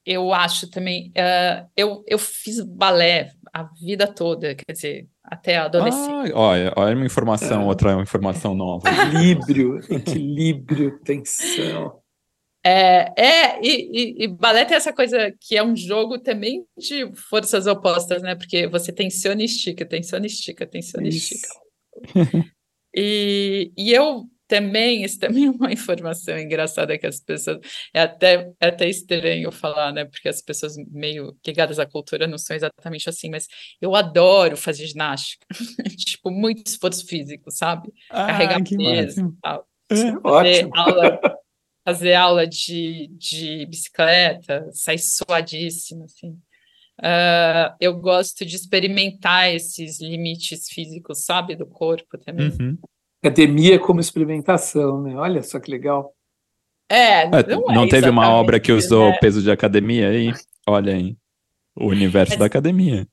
Eu acho também. Uh, eu, eu fiz balé a vida toda, quer dizer, até a adolescência. Ah, olha, olha uma informação, é. outra informação nova. Equilíbrio, equilíbrio, tensão. É, é e, e, e, balé tem essa coisa que é um jogo também de forças opostas, né? Porque você tensiona e estica, tensiona e estica, tensiona e estica. e, e eu também, isso também é uma informação engraçada que as pessoas. É até, é até estranho falar, né? Porque as pessoas meio ligadas à cultura não são exatamente assim, mas eu adoro fazer ginástica. tipo, muito esforço físico, sabe? Ah, Carregar peso e tal. É, fazer ótimo. aula fazer aula de, de bicicleta, sair suadíssima, assim. Uh, eu gosto de experimentar esses limites físicos, sabe, do corpo também. Uhum. Academia como experimentação, né? Olha só que legal. É, é não, é não teve uma obra que usou né? peso de academia aí? Olha aí, o universo Mas, da academia.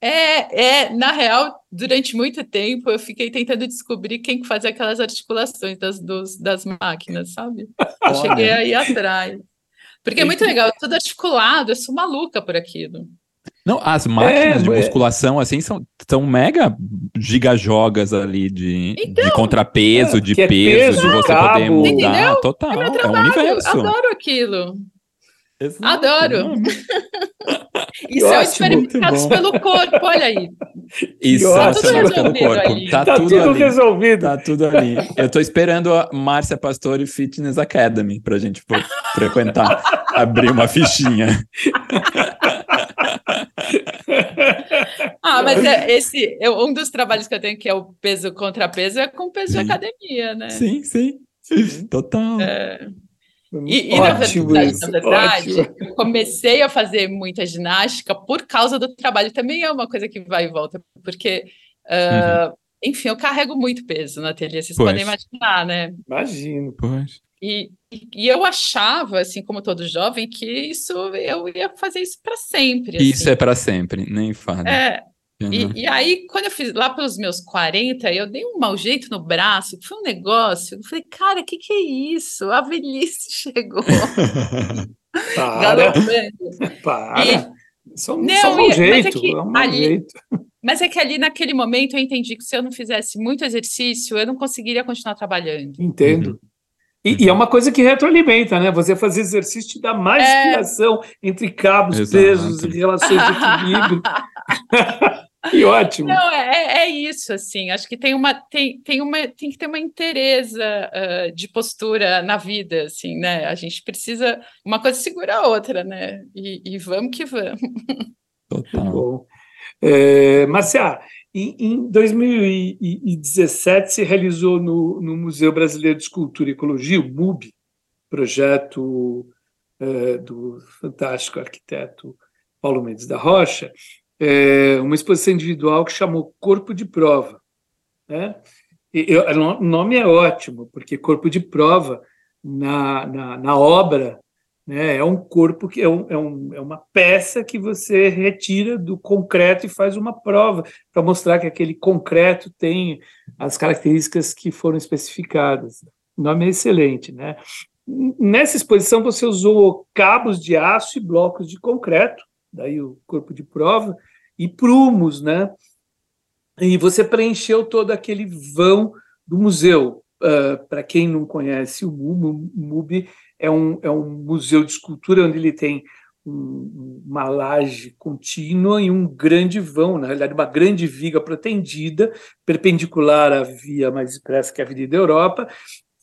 É, é, na real, durante muito tempo eu fiquei tentando descobrir quem faz aquelas articulações das, dos, das máquinas, sabe? Eu cheguei aí atrás. Porque é muito legal, tudo articulado, eu sou maluca por aquilo. Não, as máquinas é, de musculação, assim, são, são mega gigajogas ali de, então, de contrapeso, é, de peso, peso, de você cabo. poder mudar. Entendeu? Total, é, é um universo. Adoro aquilo. Exato. Adoro. Isso é experimentados pelo corpo, olha aí. Isso tá tudo resolvido pelo corpo. Ali. Tá, tá tudo, tudo resolvido. Tá tudo ali. Eu tô esperando a Márcia Pastore Fitness Academy pra gente frequentar, abrir uma fichinha. ah, mas é, esse é um dos trabalhos que eu tenho que é o peso contra peso é com peso sim. de academia, né? Sim, sim. Total. É... E, e na verdade, na verdade eu comecei a fazer muita ginástica por causa do trabalho. Também é uma coisa que vai e volta, porque, uh, uhum. enfim, eu carrego muito peso na ateliê, vocês pois. podem imaginar, né? Imagino. Pois. E, e eu achava, assim como todo jovem, que isso eu ia fazer isso para sempre. Isso assim. é para sempre, nem fala. É, Uhum. E, e, aí, quando eu fiz lá pelos meus 40, eu dei um mau jeito no braço, foi um negócio. Eu falei, cara, o que, que é isso? A velhice chegou. Para. Para. E, só, não, só um jeito, mas é, que é um ali, jeito. Mas é que ali naquele momento eu entendi que se eu não fizesse muito exercício, eu não conseguiria continuar trabalhando. Entendo. Uhum. E, e, é uma coisa que retroalimenta, né? Você fazer exercício te dá mais é... inspiração entre cabos, Exato. pesos e relações de equilíbrio. Que ótimo. Não, é, é, é isso, assim. Acho que tem uma tem, tem uma tem que ter uma interesa uh, de postura na vida, assim, né? A gente precisa uma coisa segura a outra, né? E, e vamos que vamos. Total. Bom. É, Marcia, em, em 2017 se realizou no, no, Museu Brasileiro de Escultura e Ecologia, o MUB, projeto é, do fantástico arquiteto Paulo Mendes da Rocha, é, uma exposição individual que chamou Corpo de Prova. Né? E, o nome é ótimo, porque corpo de prova na, na, na obra né, é um corpo que é, um, é, um, é uma peça que você retira do concreto e faz uma prova para mostrar que aquele concreto tem as características que foram especificadas. O nome é excelente, né? Nessa exposição você usou cabos de aço e blocos de concreto, daí o corpo de prova, e prumos, né? E você preencheu todo aquele vão do museu. Uh, Para quem não conhece o MUB, é um, é um museu de escultura onde ele tem um, uma laje contínua e um grande vão, na realidade, uma grande viga protendida, perpendicular à via mais expressa que é a Avenida Europa,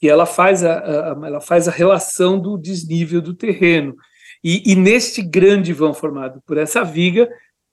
e ela faz a, a, ela faz a relação do desnível do terreno. E, e neste grande vão formado por essa viga,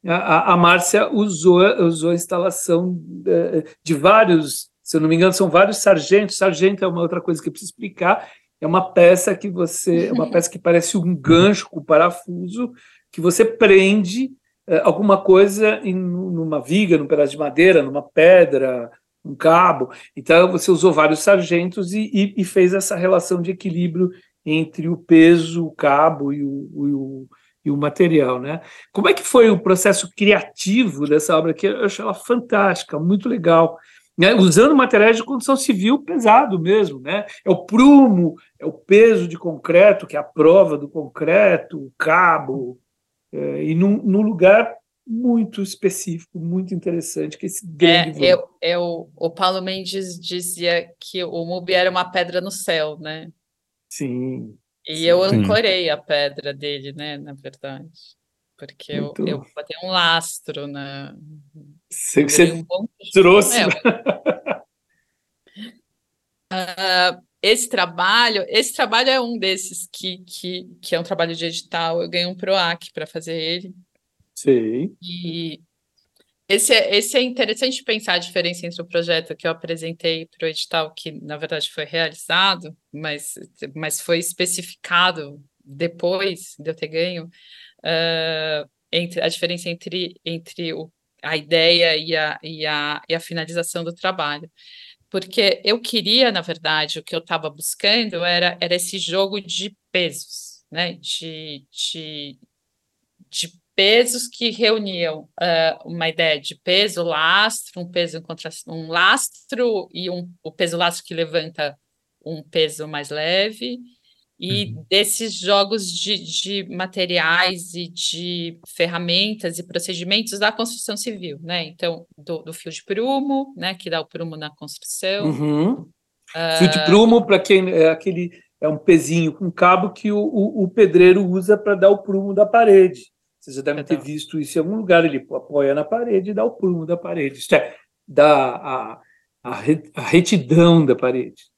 a, a Márcia usou, usou a instalação de, de, vários, se eu não me engano, são vários sargentos. Sargento é uma outra coisa que eu preciso explicar. É uma peça que você, uma peça que parece um gancho com parafuso que você prende é, alguma coisa em numa viga, num pedaço de madeira, numa pedra, um cabo. Então você usou vários sargentos e, e, e fez essa relação de equilíbrio entre o peso, o cabo e o, o, e o material, né? Como é que foi o processo criativo dessa obra que eu acho ela fantástica, muito legal, né? Usando materiais de construção civil pesado mesmo, né? É o prumo, é o peso de concreto, que é a prova do concreto, o cabo, é, e num, num, lugar muito específico, muito interessante, que é esse grande é, eu, eu, o Paulo Mendes dizia que o MUBI era uma pedra no céu, né? Sim. E sim. eu ancorei a pedra dele, né, na verdade. Porque eu, eu botei um lastro na. Você, você um trouxe. uh, esse trabalho, esse trabalho é um desses que, que, que é um trabalho de edital. Eu ganhei um PROAC para fazer ele. Sim. E esse é, esse é interessante pensar a diferença entre o projeto que eu apresentei para o edital, que na verdade foi realizado, mas, mas foi especificado depois de eu ter ganho, uh, entre a diferença entre, entre o, a ideia e a, e, a, e a finalização do trabalho. Porque eu queria, na verdade, o que eu estava buscando era, era esse jogo de pesos, né? de, de, de pesos que reuniam uh, uma ideia de peso, lastro, um peso contra um lastro e um, o peso lastro que levanta um peso mais leve, e uhum. desses jogos de, de, materiais e de ferramentas e procedimentos da construção civil, né? Então, do, do fio de prumo, né? Que dá o prumo na construção. Uhum. Uh... Fio de prumo, para quem é aquele é um pezinho com cabo que o, o, o pedreiro usa para dar o prumo da parede. Vocês já devem ter visto isso em algum lugar. Ele apoia na parede e dá o prumo da parede. Isto é, dá a, a retidão da parede.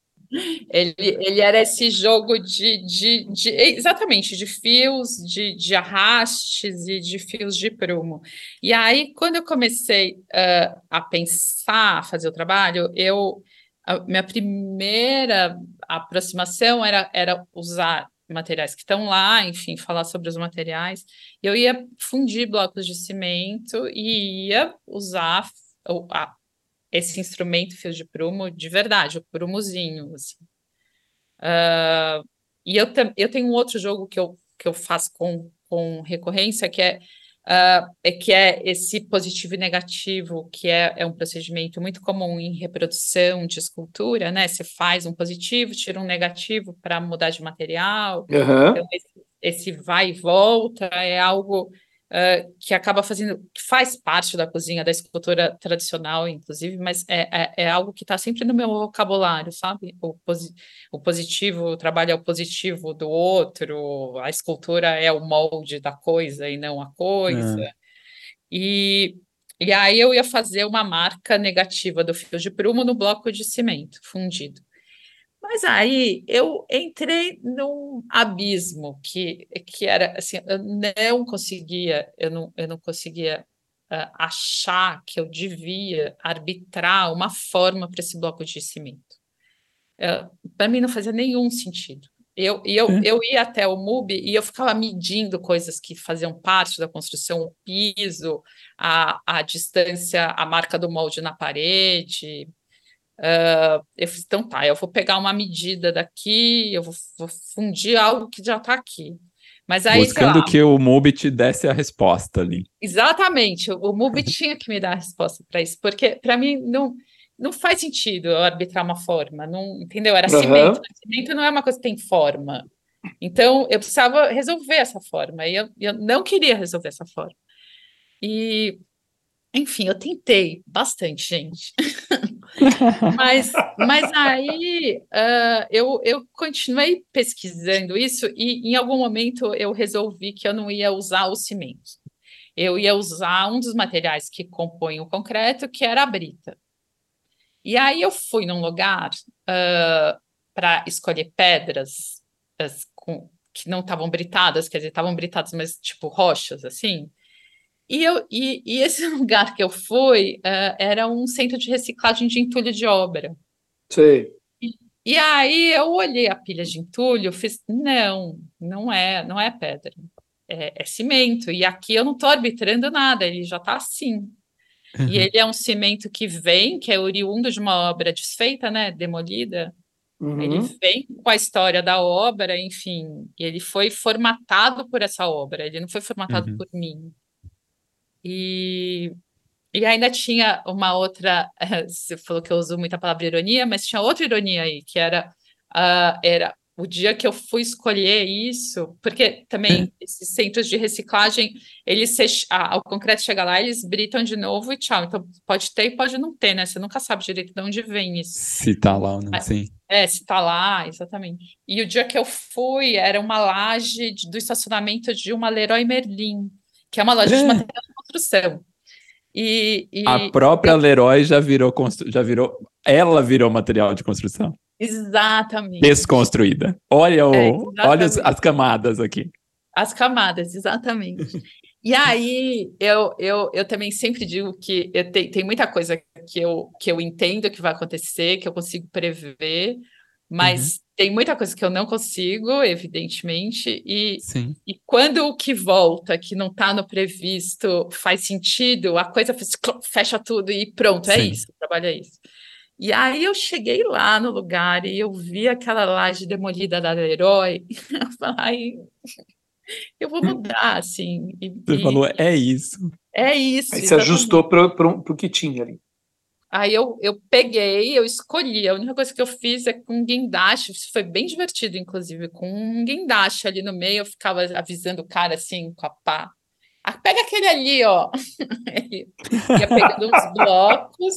Ele, ele era esse jogo de, de, de exatamente de fios, de, de arrastes e de fios de prumo. E aí, quando eu comecei uh, a pensar, a fazer o trabalho, eu a minha primeira aproximação era, era usar materiais que estão lá, enfim, falar sobre os materiais. Eu ia fundir blocos de cimento e ia usar a, esse instrumento fio de prumo de verdade, o prumozinho. Assim. Uh, e eu, eu tenho um outro jogo que eu, que eu faço com, com recorrência, que é, uh, é, que é esse positivo e negativo, que é, é um procedimento muito comum em reprodução de escultura, né? Você faz um positivo, tira um negativo para mudar de material. Uhum. Então, esse, esse vai e volta é algo uh, que acaba fazendo, que faz parte da cozinha, da escultura tradicional, inclusive, mas é, é, é algo que está sempre no meu vocabulário, sabe? O, posi o positivo, o trabalho é o positivo do outro, a escultura é o molde da coisa e não a coisa. É. E, e aí eu ia fazer uma marca negativa do fio de prumo no bloco de cimento fundido. Mas aí eu entrei num abismo que, que era assim, eu não conseguia, eu não, eu não conseguia uh, achar que eu devia arbitrar uma forma para esse bloco de cimento. Uh, para mim não fazia nenhum sentido. Eu, eu, é. eu ia até o MUBI e eu ficava medindo coisas que faziam parte da construção, o piso, a, a distância, a marca do molde na parede, Uh, eu fiz, então tá, eu vou pegar uma medida daqui, eu vou, vou fundir algo que já está aqui. Mas aí, Buscando lá, que o MUBI te desse a resposta ali. Exatamente, o, o MUBI tinha que me dar a resposta para isso, porque para mim não, não faz sentido eu arbitrar uma forma, não, entendeu? Era uhum. cimento, cimento não é uma coisa que tem forma. Então, eu precisava resolver essa forma, e eu, eu não queria resolver essa forma. E enfim, eu tentei bastante, gente. mas, mas aí uh, eu, eu continuei pesquisando isso e em algum momento eu resolvi que eu não ia usar o cimento. Eu ia usar um dos materiais que compõem o concreto, que era a brita. E aí eu fui num lugar uh, para escolher pedras as, com, que não estavam britadas, quer dizer, estavam britadas, mas tipo rochas, assim. E, eu, e, e esse lugar que eu fui uh, era um centro de reciclagem de entulho de obra. Sim. E, aí eu olhei a pilha de entulho, fiz, não, não é, não é pedra, é, é cimento. E aqui eu não estou arbitrando nada, ele já está assim. Uhum. E ele é um cimento que vem, que é oriundo de uma obra desfeita, né, demolida. Uhum. Ele vem com a história da obra, enfim, ele foi formatado por essa obra, ele não foi formatado uhum. por mim. E, e ainda tinha uma outra, você falou que eu uso muita palavra ironia, mas tinha outra ironia aí, que era, uh, era o dia que eu fui escolher isso, porque também esses centros de reciclagem, eles ah, o concreto chega lá, eles britam de novo e tchau. Então pode ter e pode não ter, né? Você nunca sabe direito de onde vem isso. Se tá lá ou não, sim. É, se tá lá, exatamente. E o dia que eu fui, era uma laje de, do estacionamento de uma Leroy Merlin, que é uma loja é. de material de construção. E, e a própria eu... Leroy já virou, já virou, ela virou material de construção. Exatamente. Desconstruída. Olha, o, é, olha as camadas aqui. As camadas, exatamente. e aí, eu, eu, eu também sempre digo que eu te, tem muita coisa que eu, que eu entendo que vai acontecer, que eu consigo prever, mas uhum. tem muita coisa que eu não consigo, evidentemente, e, e quando o que volta, que não está no previsto, faz sentido, a coisa fecha tudo e pronto, é Sim. isso, o trabalho é isso. E aí eu cheguei lá no lugar e eu vi aquela laje demolida da Leroy. Eu falei, eu vou mudar, assim. E, Você e, falou, é isso. É isso. Aí você ajustou para o que tinha ali. Aí eu, eu peguei, eu escolhi. A única coisa que eu fiz é com guindaste. Isso foi bem divertido, inclusive, com um guindaste ali no meio. Eu ficava avisando o cara assim, com a pá. Ah, pega aquele ali, ó. ia pegando uns blocos.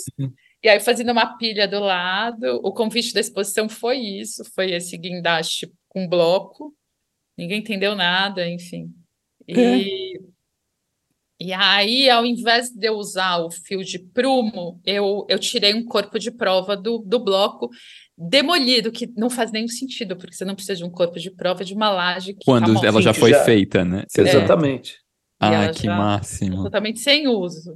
E aí, fazendo uma pilha do lado, o convite da exposição foi isso, foi esse guindaste com bloco, ninguém entendeu nada, enfim. E, é. E aí, ao invés de eu usar o fio de prumo, eu, eu tirei um corpo de prova do, do bloco demolido, que não faz nenhum sentido, porque você não precisa de um corpo de prova de uma laje que Quando tá ela já foi já... feita, né? Exatamente. Ah, que máximo. Totalmente sem uso.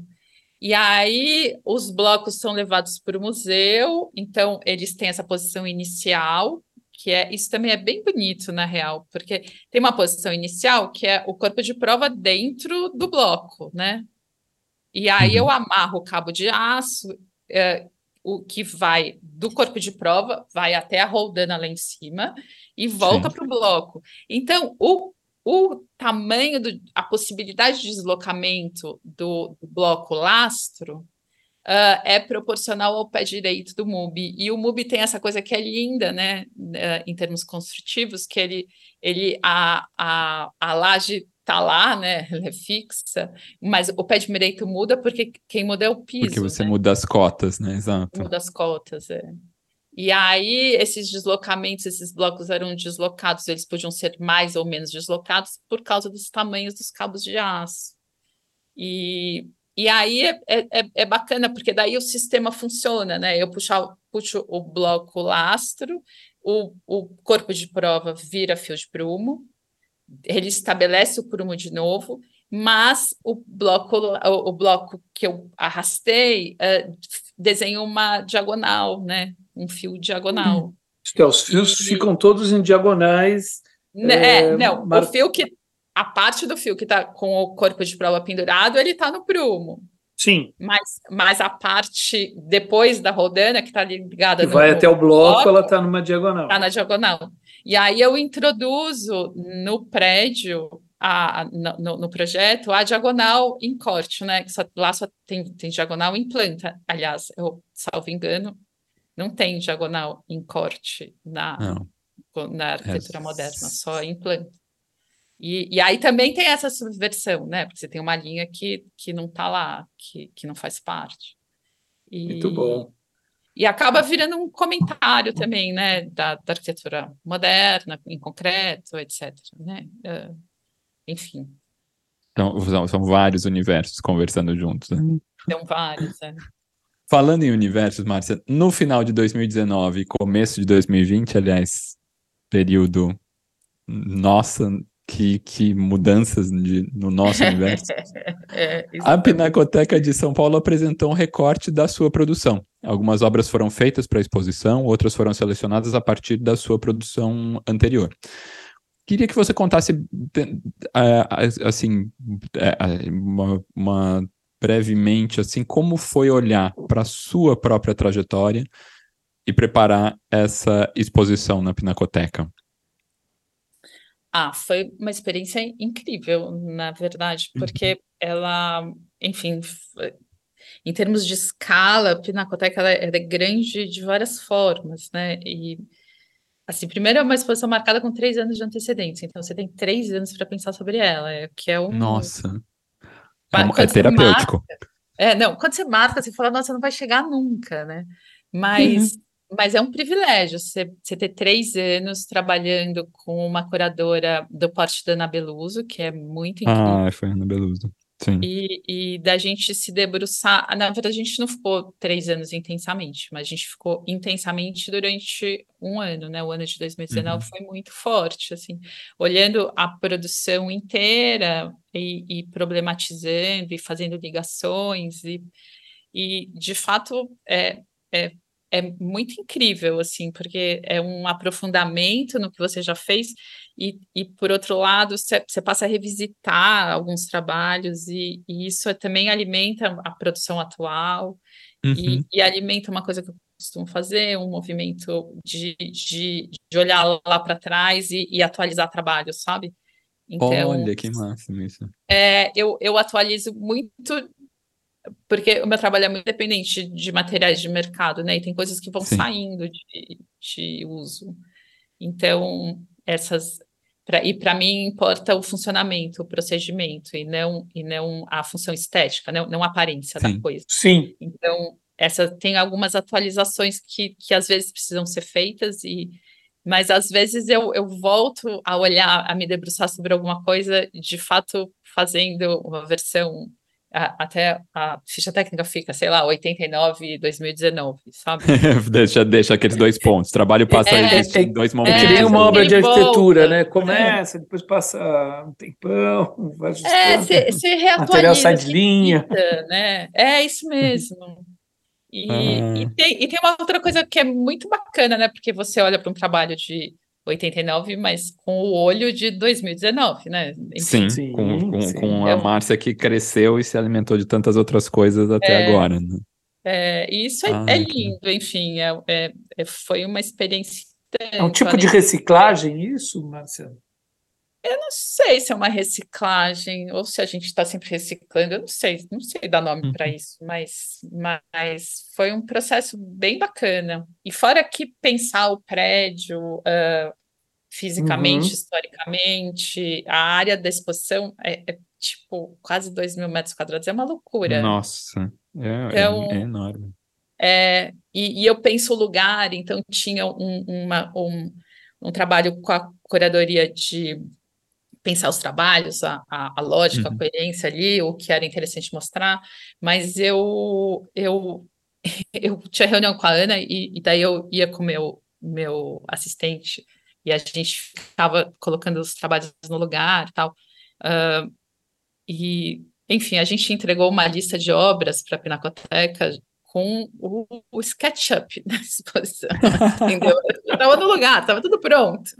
E aí os blocos são levados para o museu, então eles têm essa posição inicial, que é isso também é bem bonito na real, porque tem uma posição inicial que é o corpo de prova dentro do bloco, né? E aí eu uhum. amarro o cabo de aço, é, o que vai do corpo de prova, vai até a roldana lá em cima e volta para o bloco. Então, o o tamanho, do, a possibilidade de deslocamento do, do bloco lastro uh, é proporcional ao pé direito do MUBI. E o MUBI tem essa coisa que é linda, né, uh, em termos construtivos, que ele, ele a, a, a laje está lá, né, ela é fixa, mas o pé direito muda porque quem muda é o piso. Porque você né? muda as cotas, né, exato. Muda as cotas, é. E aí, esses deslocamentos, esses blocos eram deslocados, eles podiam ser mais ou menos deslocados por causa dos tamanhos dos cabos de aço. E, e aí é, é, é, é bacana, porque daí o sistema funciona, né? Eu puxo, puxo o bloco lastro, o, o corpo de prova vira fio de prumo, ele estabelece o prumo de novo, mas o bloco, o, o bloco que eu arrastei uh, desenha uma diagonal, né? um fio diagonal. É, os fios e... ficam todos em diagonais. Né, é, não, mar... o fio que. A parte do fio que está com o corpo de prova pendurado, ele está no prumo. Sim. Mas, mas a parte depois da rodana, que está ligada. Que no, vai até o bloco, bloco ela está numa diagonal. Está na diagonal. E aí eu introduzo no prédio, a, no, no, projeto, a diagonal em corte, né? Só, lá só tem, tem diagonal em planta. Aliás, eu salvo engano, não tem diagonal em corte na, na arquitetura é. moderna, só em planta. E, e, aí também tem essa subversão, né? Porque você tem uma linha que, que não está lá, que, que não faz parte. E, Muito bom. E acaba virando um comentário também, né? Da, da arquitetura moderna, em concreto, etc. Né? Uh, enfim. Então, são, são vários universos conversando juntos. Né? São vários, é. Falando em universos, Márcia, no final de 2019, começo de 2020, aliás, período. Nossa, que, que mudanças de, no nosso universo. é, a Pinacoteca de São Paulo apresentou um recorte da sua produção. Algumas obras foram feitas para a exposição, outras foram selecionadas a partir da sua produção anterior. Queria que você contasse, assim, é, uma, uma brevemente assim como foi olhar para a sua própria trajetória e preparar essa exposição na Pinacoteca? Ah, foi uma experiência incrível, na verdade, Uhum. porque ela, enfim, em termos de escala, a Pinacoteca ela é ela é grande de várias formas, né? E, assim, primeiro é uma exposição marcada com três anos de antecedência, então você tem três anos para pensar sobre ela, é- que é um... Nossa. É, é terapêutico. É, não, quando você marca, você fala, nossa, não vai chegar nunca, né? Mas, mas é um privilégio você, você ter três anos trabalhando com uma curadora do porte da Ana Beluso, que é muito incrível. Ah, foi Ana Beluso. Sim. E, e da gente se debruçar. Na verdade, a gente não ficou três anos intensamente, mas a gente ficou intensamente durante um ano, né? O ano de 2019 Uhum. foi muito forte, assim, olhando a produção inteira e, e problematizando e fazendo ligações, e, e de fato é, é, é muito incrível, assim, porque é um aprofundamento no que você já fez, e, e por outro lado, você passa a revisitar alguns trabalhos, e, e isso é- também alimenta a produção atual, e, Uhum. e alimenta uma coisa que eu costumo fazer, um movimento de, de, de olhar lá para trás e, e atualizar trabalhos, sabe? Então, Olha que máximo isso. é, eu, eu atualizo muito, porque o meu trabalho é muito dependente de materiais de mercado, né? E tem coisas que vão Sim. saindo de, de uso. Então, essas. Pra, e para mim importa o funcionamento, o procedimento, e não, e não a função estética, não, não a aparência Sim. da coisa. Sim. Então, essa tem algumas atualizações que, que às vezes precisam ser feitas, e, mas às vezes eu, eu volto a olhar, a me debruçar sobre alguma coisa, de fato, fazendo uma versão, a- até a ficha técnica fica, sei lá, 89 e 2019, sabe? deixa, deixa aqueles dois pontos. Trabalho passa É, a existir em dois É momentos. que nem É, uma obra de e volta. arquitetura, né? Começa, depois passa um tempão, vai É, ajustando. você material reatualiza, sai de linha. né? É isso mesmo. E, Ah. e tem, e tem uma outra coisa que é muito bacana, né? Porque você olha para um trabalho de 89, mas com o olho de 2019, né? Sim, Enfim, Sim, com, com, sim. com a Márcia que cresceu e se alimentou de tantas outras coisas até É. agora. né? é, e isso é, Ah, é que lindo, enfim, é, é- é- foi uma experiência. É um tipo de reciclagem isso, Marcelo? Eu não sei se é uma reciclagem ou se a gente está sempre reciclando, eu não sei, não sei dar nome para Uhum. isso, mas, mas foi um processo bem bacana. E fora que pensar o prédio ah, fisicamente, Uhum. historicamente, a área da exposição é, é, tipo quase 2 mil metros quadrados, é uma loucura. Nossa, é, é- Então, é enorme. É, e, e eu penso o lugar, então tinha um, uma- um, um trabalho com a curadoria de pensar os trabalhos, a, a, a lógica, Uhum. a coerência ali, o que era interessante mostrar, mas eu, eu, eu tinha reunião com a Ana e, e daí eu ia com o meu, meu assistente e a gente ficava colocando os trabalhos no lugar e tal. Ah, e, enfim, a gente entregou uma lista de obras para a Pinacoteca com o, o SketchUp da exposição, entendeu? Estava no lugar, estava tudo pronto.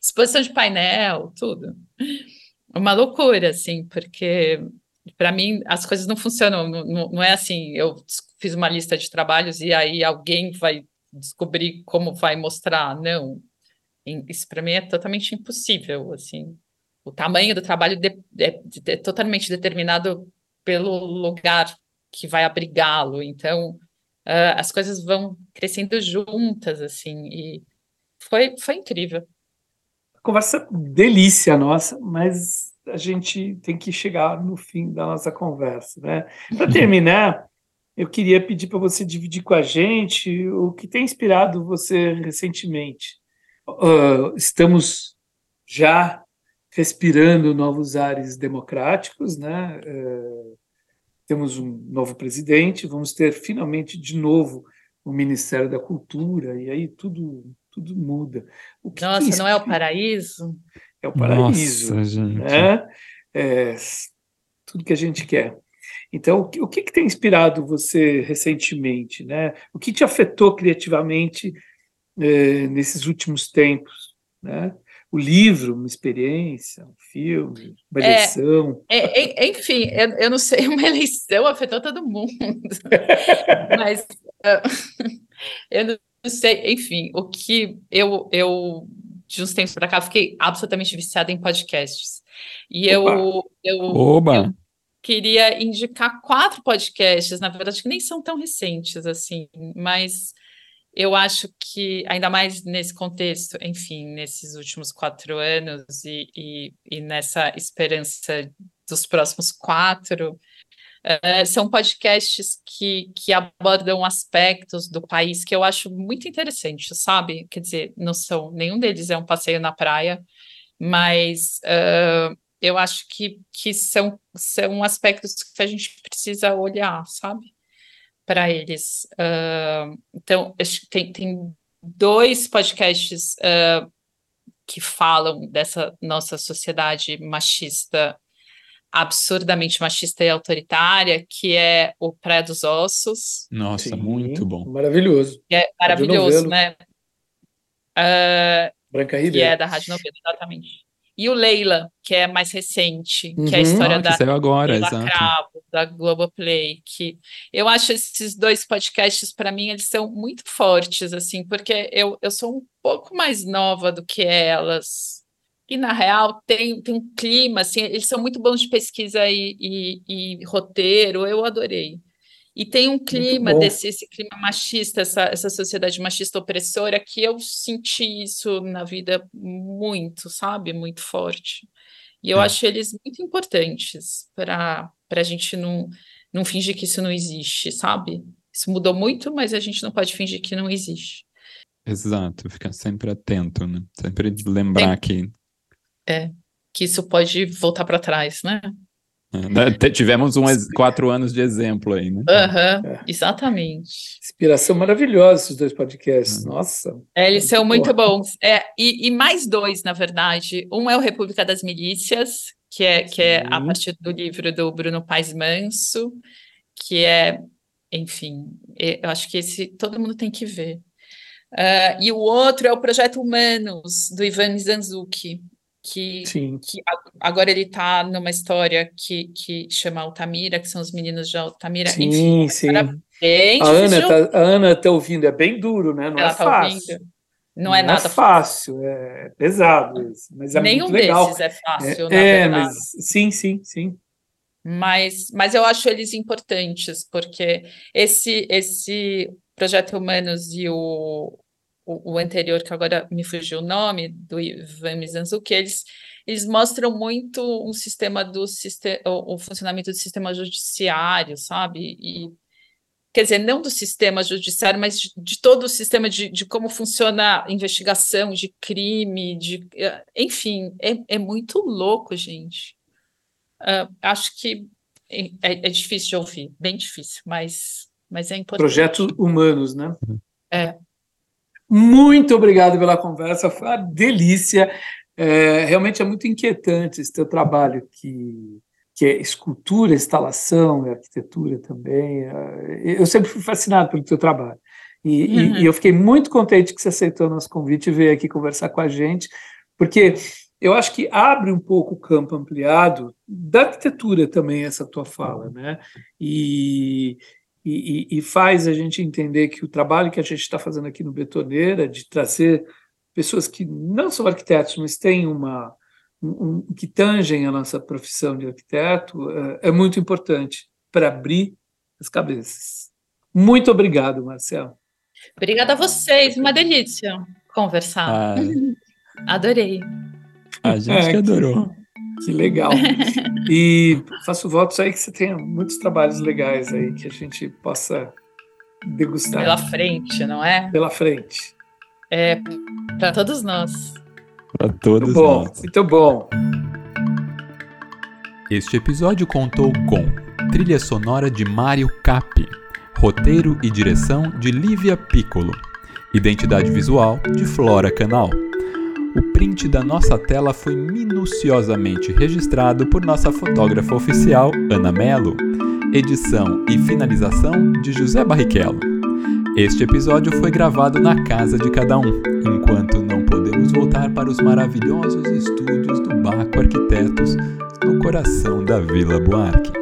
Exposição de painel, tudo. Uma loucura, assim, porque para mim as coisas não funcionam, não, não, é assim, eu fiz uma lista de trabalhos e aí alguém vai descobrir como vai mostrar, não. Isso para mim é totalmente impossível, assim. O tamanho do trabalho de- é, é totalmente determinado pelo lugar que vai abrigá-lo. Então, ah, as coisas vão crescendo juntas, assim, e foi, foi incrível. Conversa delícia nossa, mas a gente tem que chegar no fim da nossa conversa, né? Para terminar, eu queria pedir para você dividir com a gente o que tem inspirado você recentemente. Ah, estamos já respirando novos ares democráticos, né? Eh, temos um novo presidente, vamos ter finalmente de novo o Ministério da Cultura, e aí tudo, tudo muda. O que Nossa, te não é o paraíso? É o paraíso, Nossa, gente. né? É, tudo que a gente quer. Então, o que, o que que tem inspirado você recentemente, né? O que te afetou criativamente eh, nesses últimos tempos, né? O livro, uma experiência, um filme, uma É. eleição. É, é, enfim, eu, eu não sei, uma eleição afetou todo mundo. Mas ah, eu não sei, enfim, o que eu, eu de uns tempos para cá, fiquei absolutamente viciada em podcasts. E eu, eu, Oba. eu queria indicar quatro podcasts, na verdade, que nem são tão recentes assim, mas eu acho que, ainda mais nesse contexto, enfim, nesses últimos quatro anos e, e, e nessa esperança dos próximos quatro, uh, são podcasts que, que abordam aspectos do país que eu acho muito interessante, sabe? Quer dizer, não são, nenhum deles é um passeio na praia, mas uh, eu acho que, que são, são aspectos que a gente precisa olhar, sabe? para eles. Uh, então, tem, tem dois podcasts uh, que falam dessa nossa sociedade machista, absurdamente machista e autoritária, que é o Pré dos Ossos. Nossa, Sim, muito bom. Maravilhoso. É maravilhoso, né? Uh, Branca Ribeiro. Que é da Rádio Novelo, exatamente. E o Leila, que é mais recente, uhum. que é a uhum. história ah, da saiu agora, Leila exato. Cravo, da Globoplay, que eu acho esses dois podcasts, para mim, eles são muito fortes, assim, porque eu, eu sou um pouco mais nova do que elas, e, na real, tem, tem um clima, assim, eles são muito bons de pesquisa e, e, e roteiro, eu adorei. E tem um clima desse esse clima machista, essa, essa sociedade machista opressora, que eu senti isso na vida muito, sabe? Muito forte. E eu é. acho eles muito importantes para a gente não, não fingir que isso não existe, sabe? Isso mudou muito, mas a gente não pode fingir que não existe. Exato, ficar sempre atento, né? Sempre lembrar que. É, que isso pode voltar para trás, né? Né? Tivemos um quatro anos de exemplo aí, né? Uhum, é. Exatamente. Inspiração maravilhosa esses dois podcasts, uhum. nossa. É, eles são muito bons. É, e, e, mais dois, na verdade. Um é o República das Milícias, que é, que é a partir do livro do Bruno Paes Manso, que é, enfim, eu acho que esse todo mundo tem que ver. Uh, e o outro é o Projeto Humanos, do Ivan Mizanzuki, que, que agora ele está numa história que, que chama Altamira, que são os meninos de Altamira. Sim, Enfim, sim. Bem a, Ana tá, a Ana está ouvindo, é bem duro, né? Não Ela é tá fácil. Ouvindo. Não, não é nada fácil, é pesado isso, mas é Nenhum muito legal. desses é fácil, é, é mas sim, sim, sim. Mas, mas eu acho eles importantes, porque esse, esse Projeto Humanos e o, o, o, anterior, que agora me fugiu o nome, do Ivan Mizanzuki, eles, eles mostram muito um sistema do sistema, o, o, funcionamento do sistema judiciário, sabe? E, quer dizer, não do sistema judiciário, mas de, de todo o sistema de, de, como funciona a investigação de crime, de, enfim, é, é muito louco, gente. Uh, acho que é, é, difícil de ouvir, bem difícil, mas, mas é importante. Projetos humanos, né? É. Muito obrigado pela conversa, foi uma delícia. É, realmente é muito inquietante esse teu trabalho, que, que é escultura, instalação, arquitetura também. É, eu sempre fui fascinado pelo teu trabalho. E, uhum. e, e eu fiquei muito contente que você aceitou o nosso convite e veio aqui conversar com a gente, porque eu acho que abre um pouco o campo ampliado da arquitetura também essa tua fala, né? E, e, e, faz a gente entender que o trabalho que a gente está fazendo aqui no Betoneira, de trazer pessoas que não são arquitetos, mas têm uma. Um, um, que tangem a nossa profissão de arquiteto, é, é muito importante para abrir as cabeças. Muito obrigado, Marcelo. Obrigada a vocês, uma delícia conversar. Ah. Adorei. A gente é, que adorou. Que legal. E faço votos aí que você tenha muitos trabalhos legais aí que a gente possa degustar. Pela frente, não é? Pela frente. É, para todos nós. Para todos muito bom, nós. Muito bom. Este episódio contou com trilha sonora de Mário Capi, roteiro e direção de Lívia Piccolo, identidade visual de Flora Canal. O print da nossa tela foi minuciosamente registrado por nossa fotógrafa oficial, Ana Melo. Edição e finalização de José Barrichello. Este episódio foi gravado na casa de cada um, enquanto não podemos voltar para os maravilhosos estúdios do Baco Arquitetos, no coração da Vila Buarque.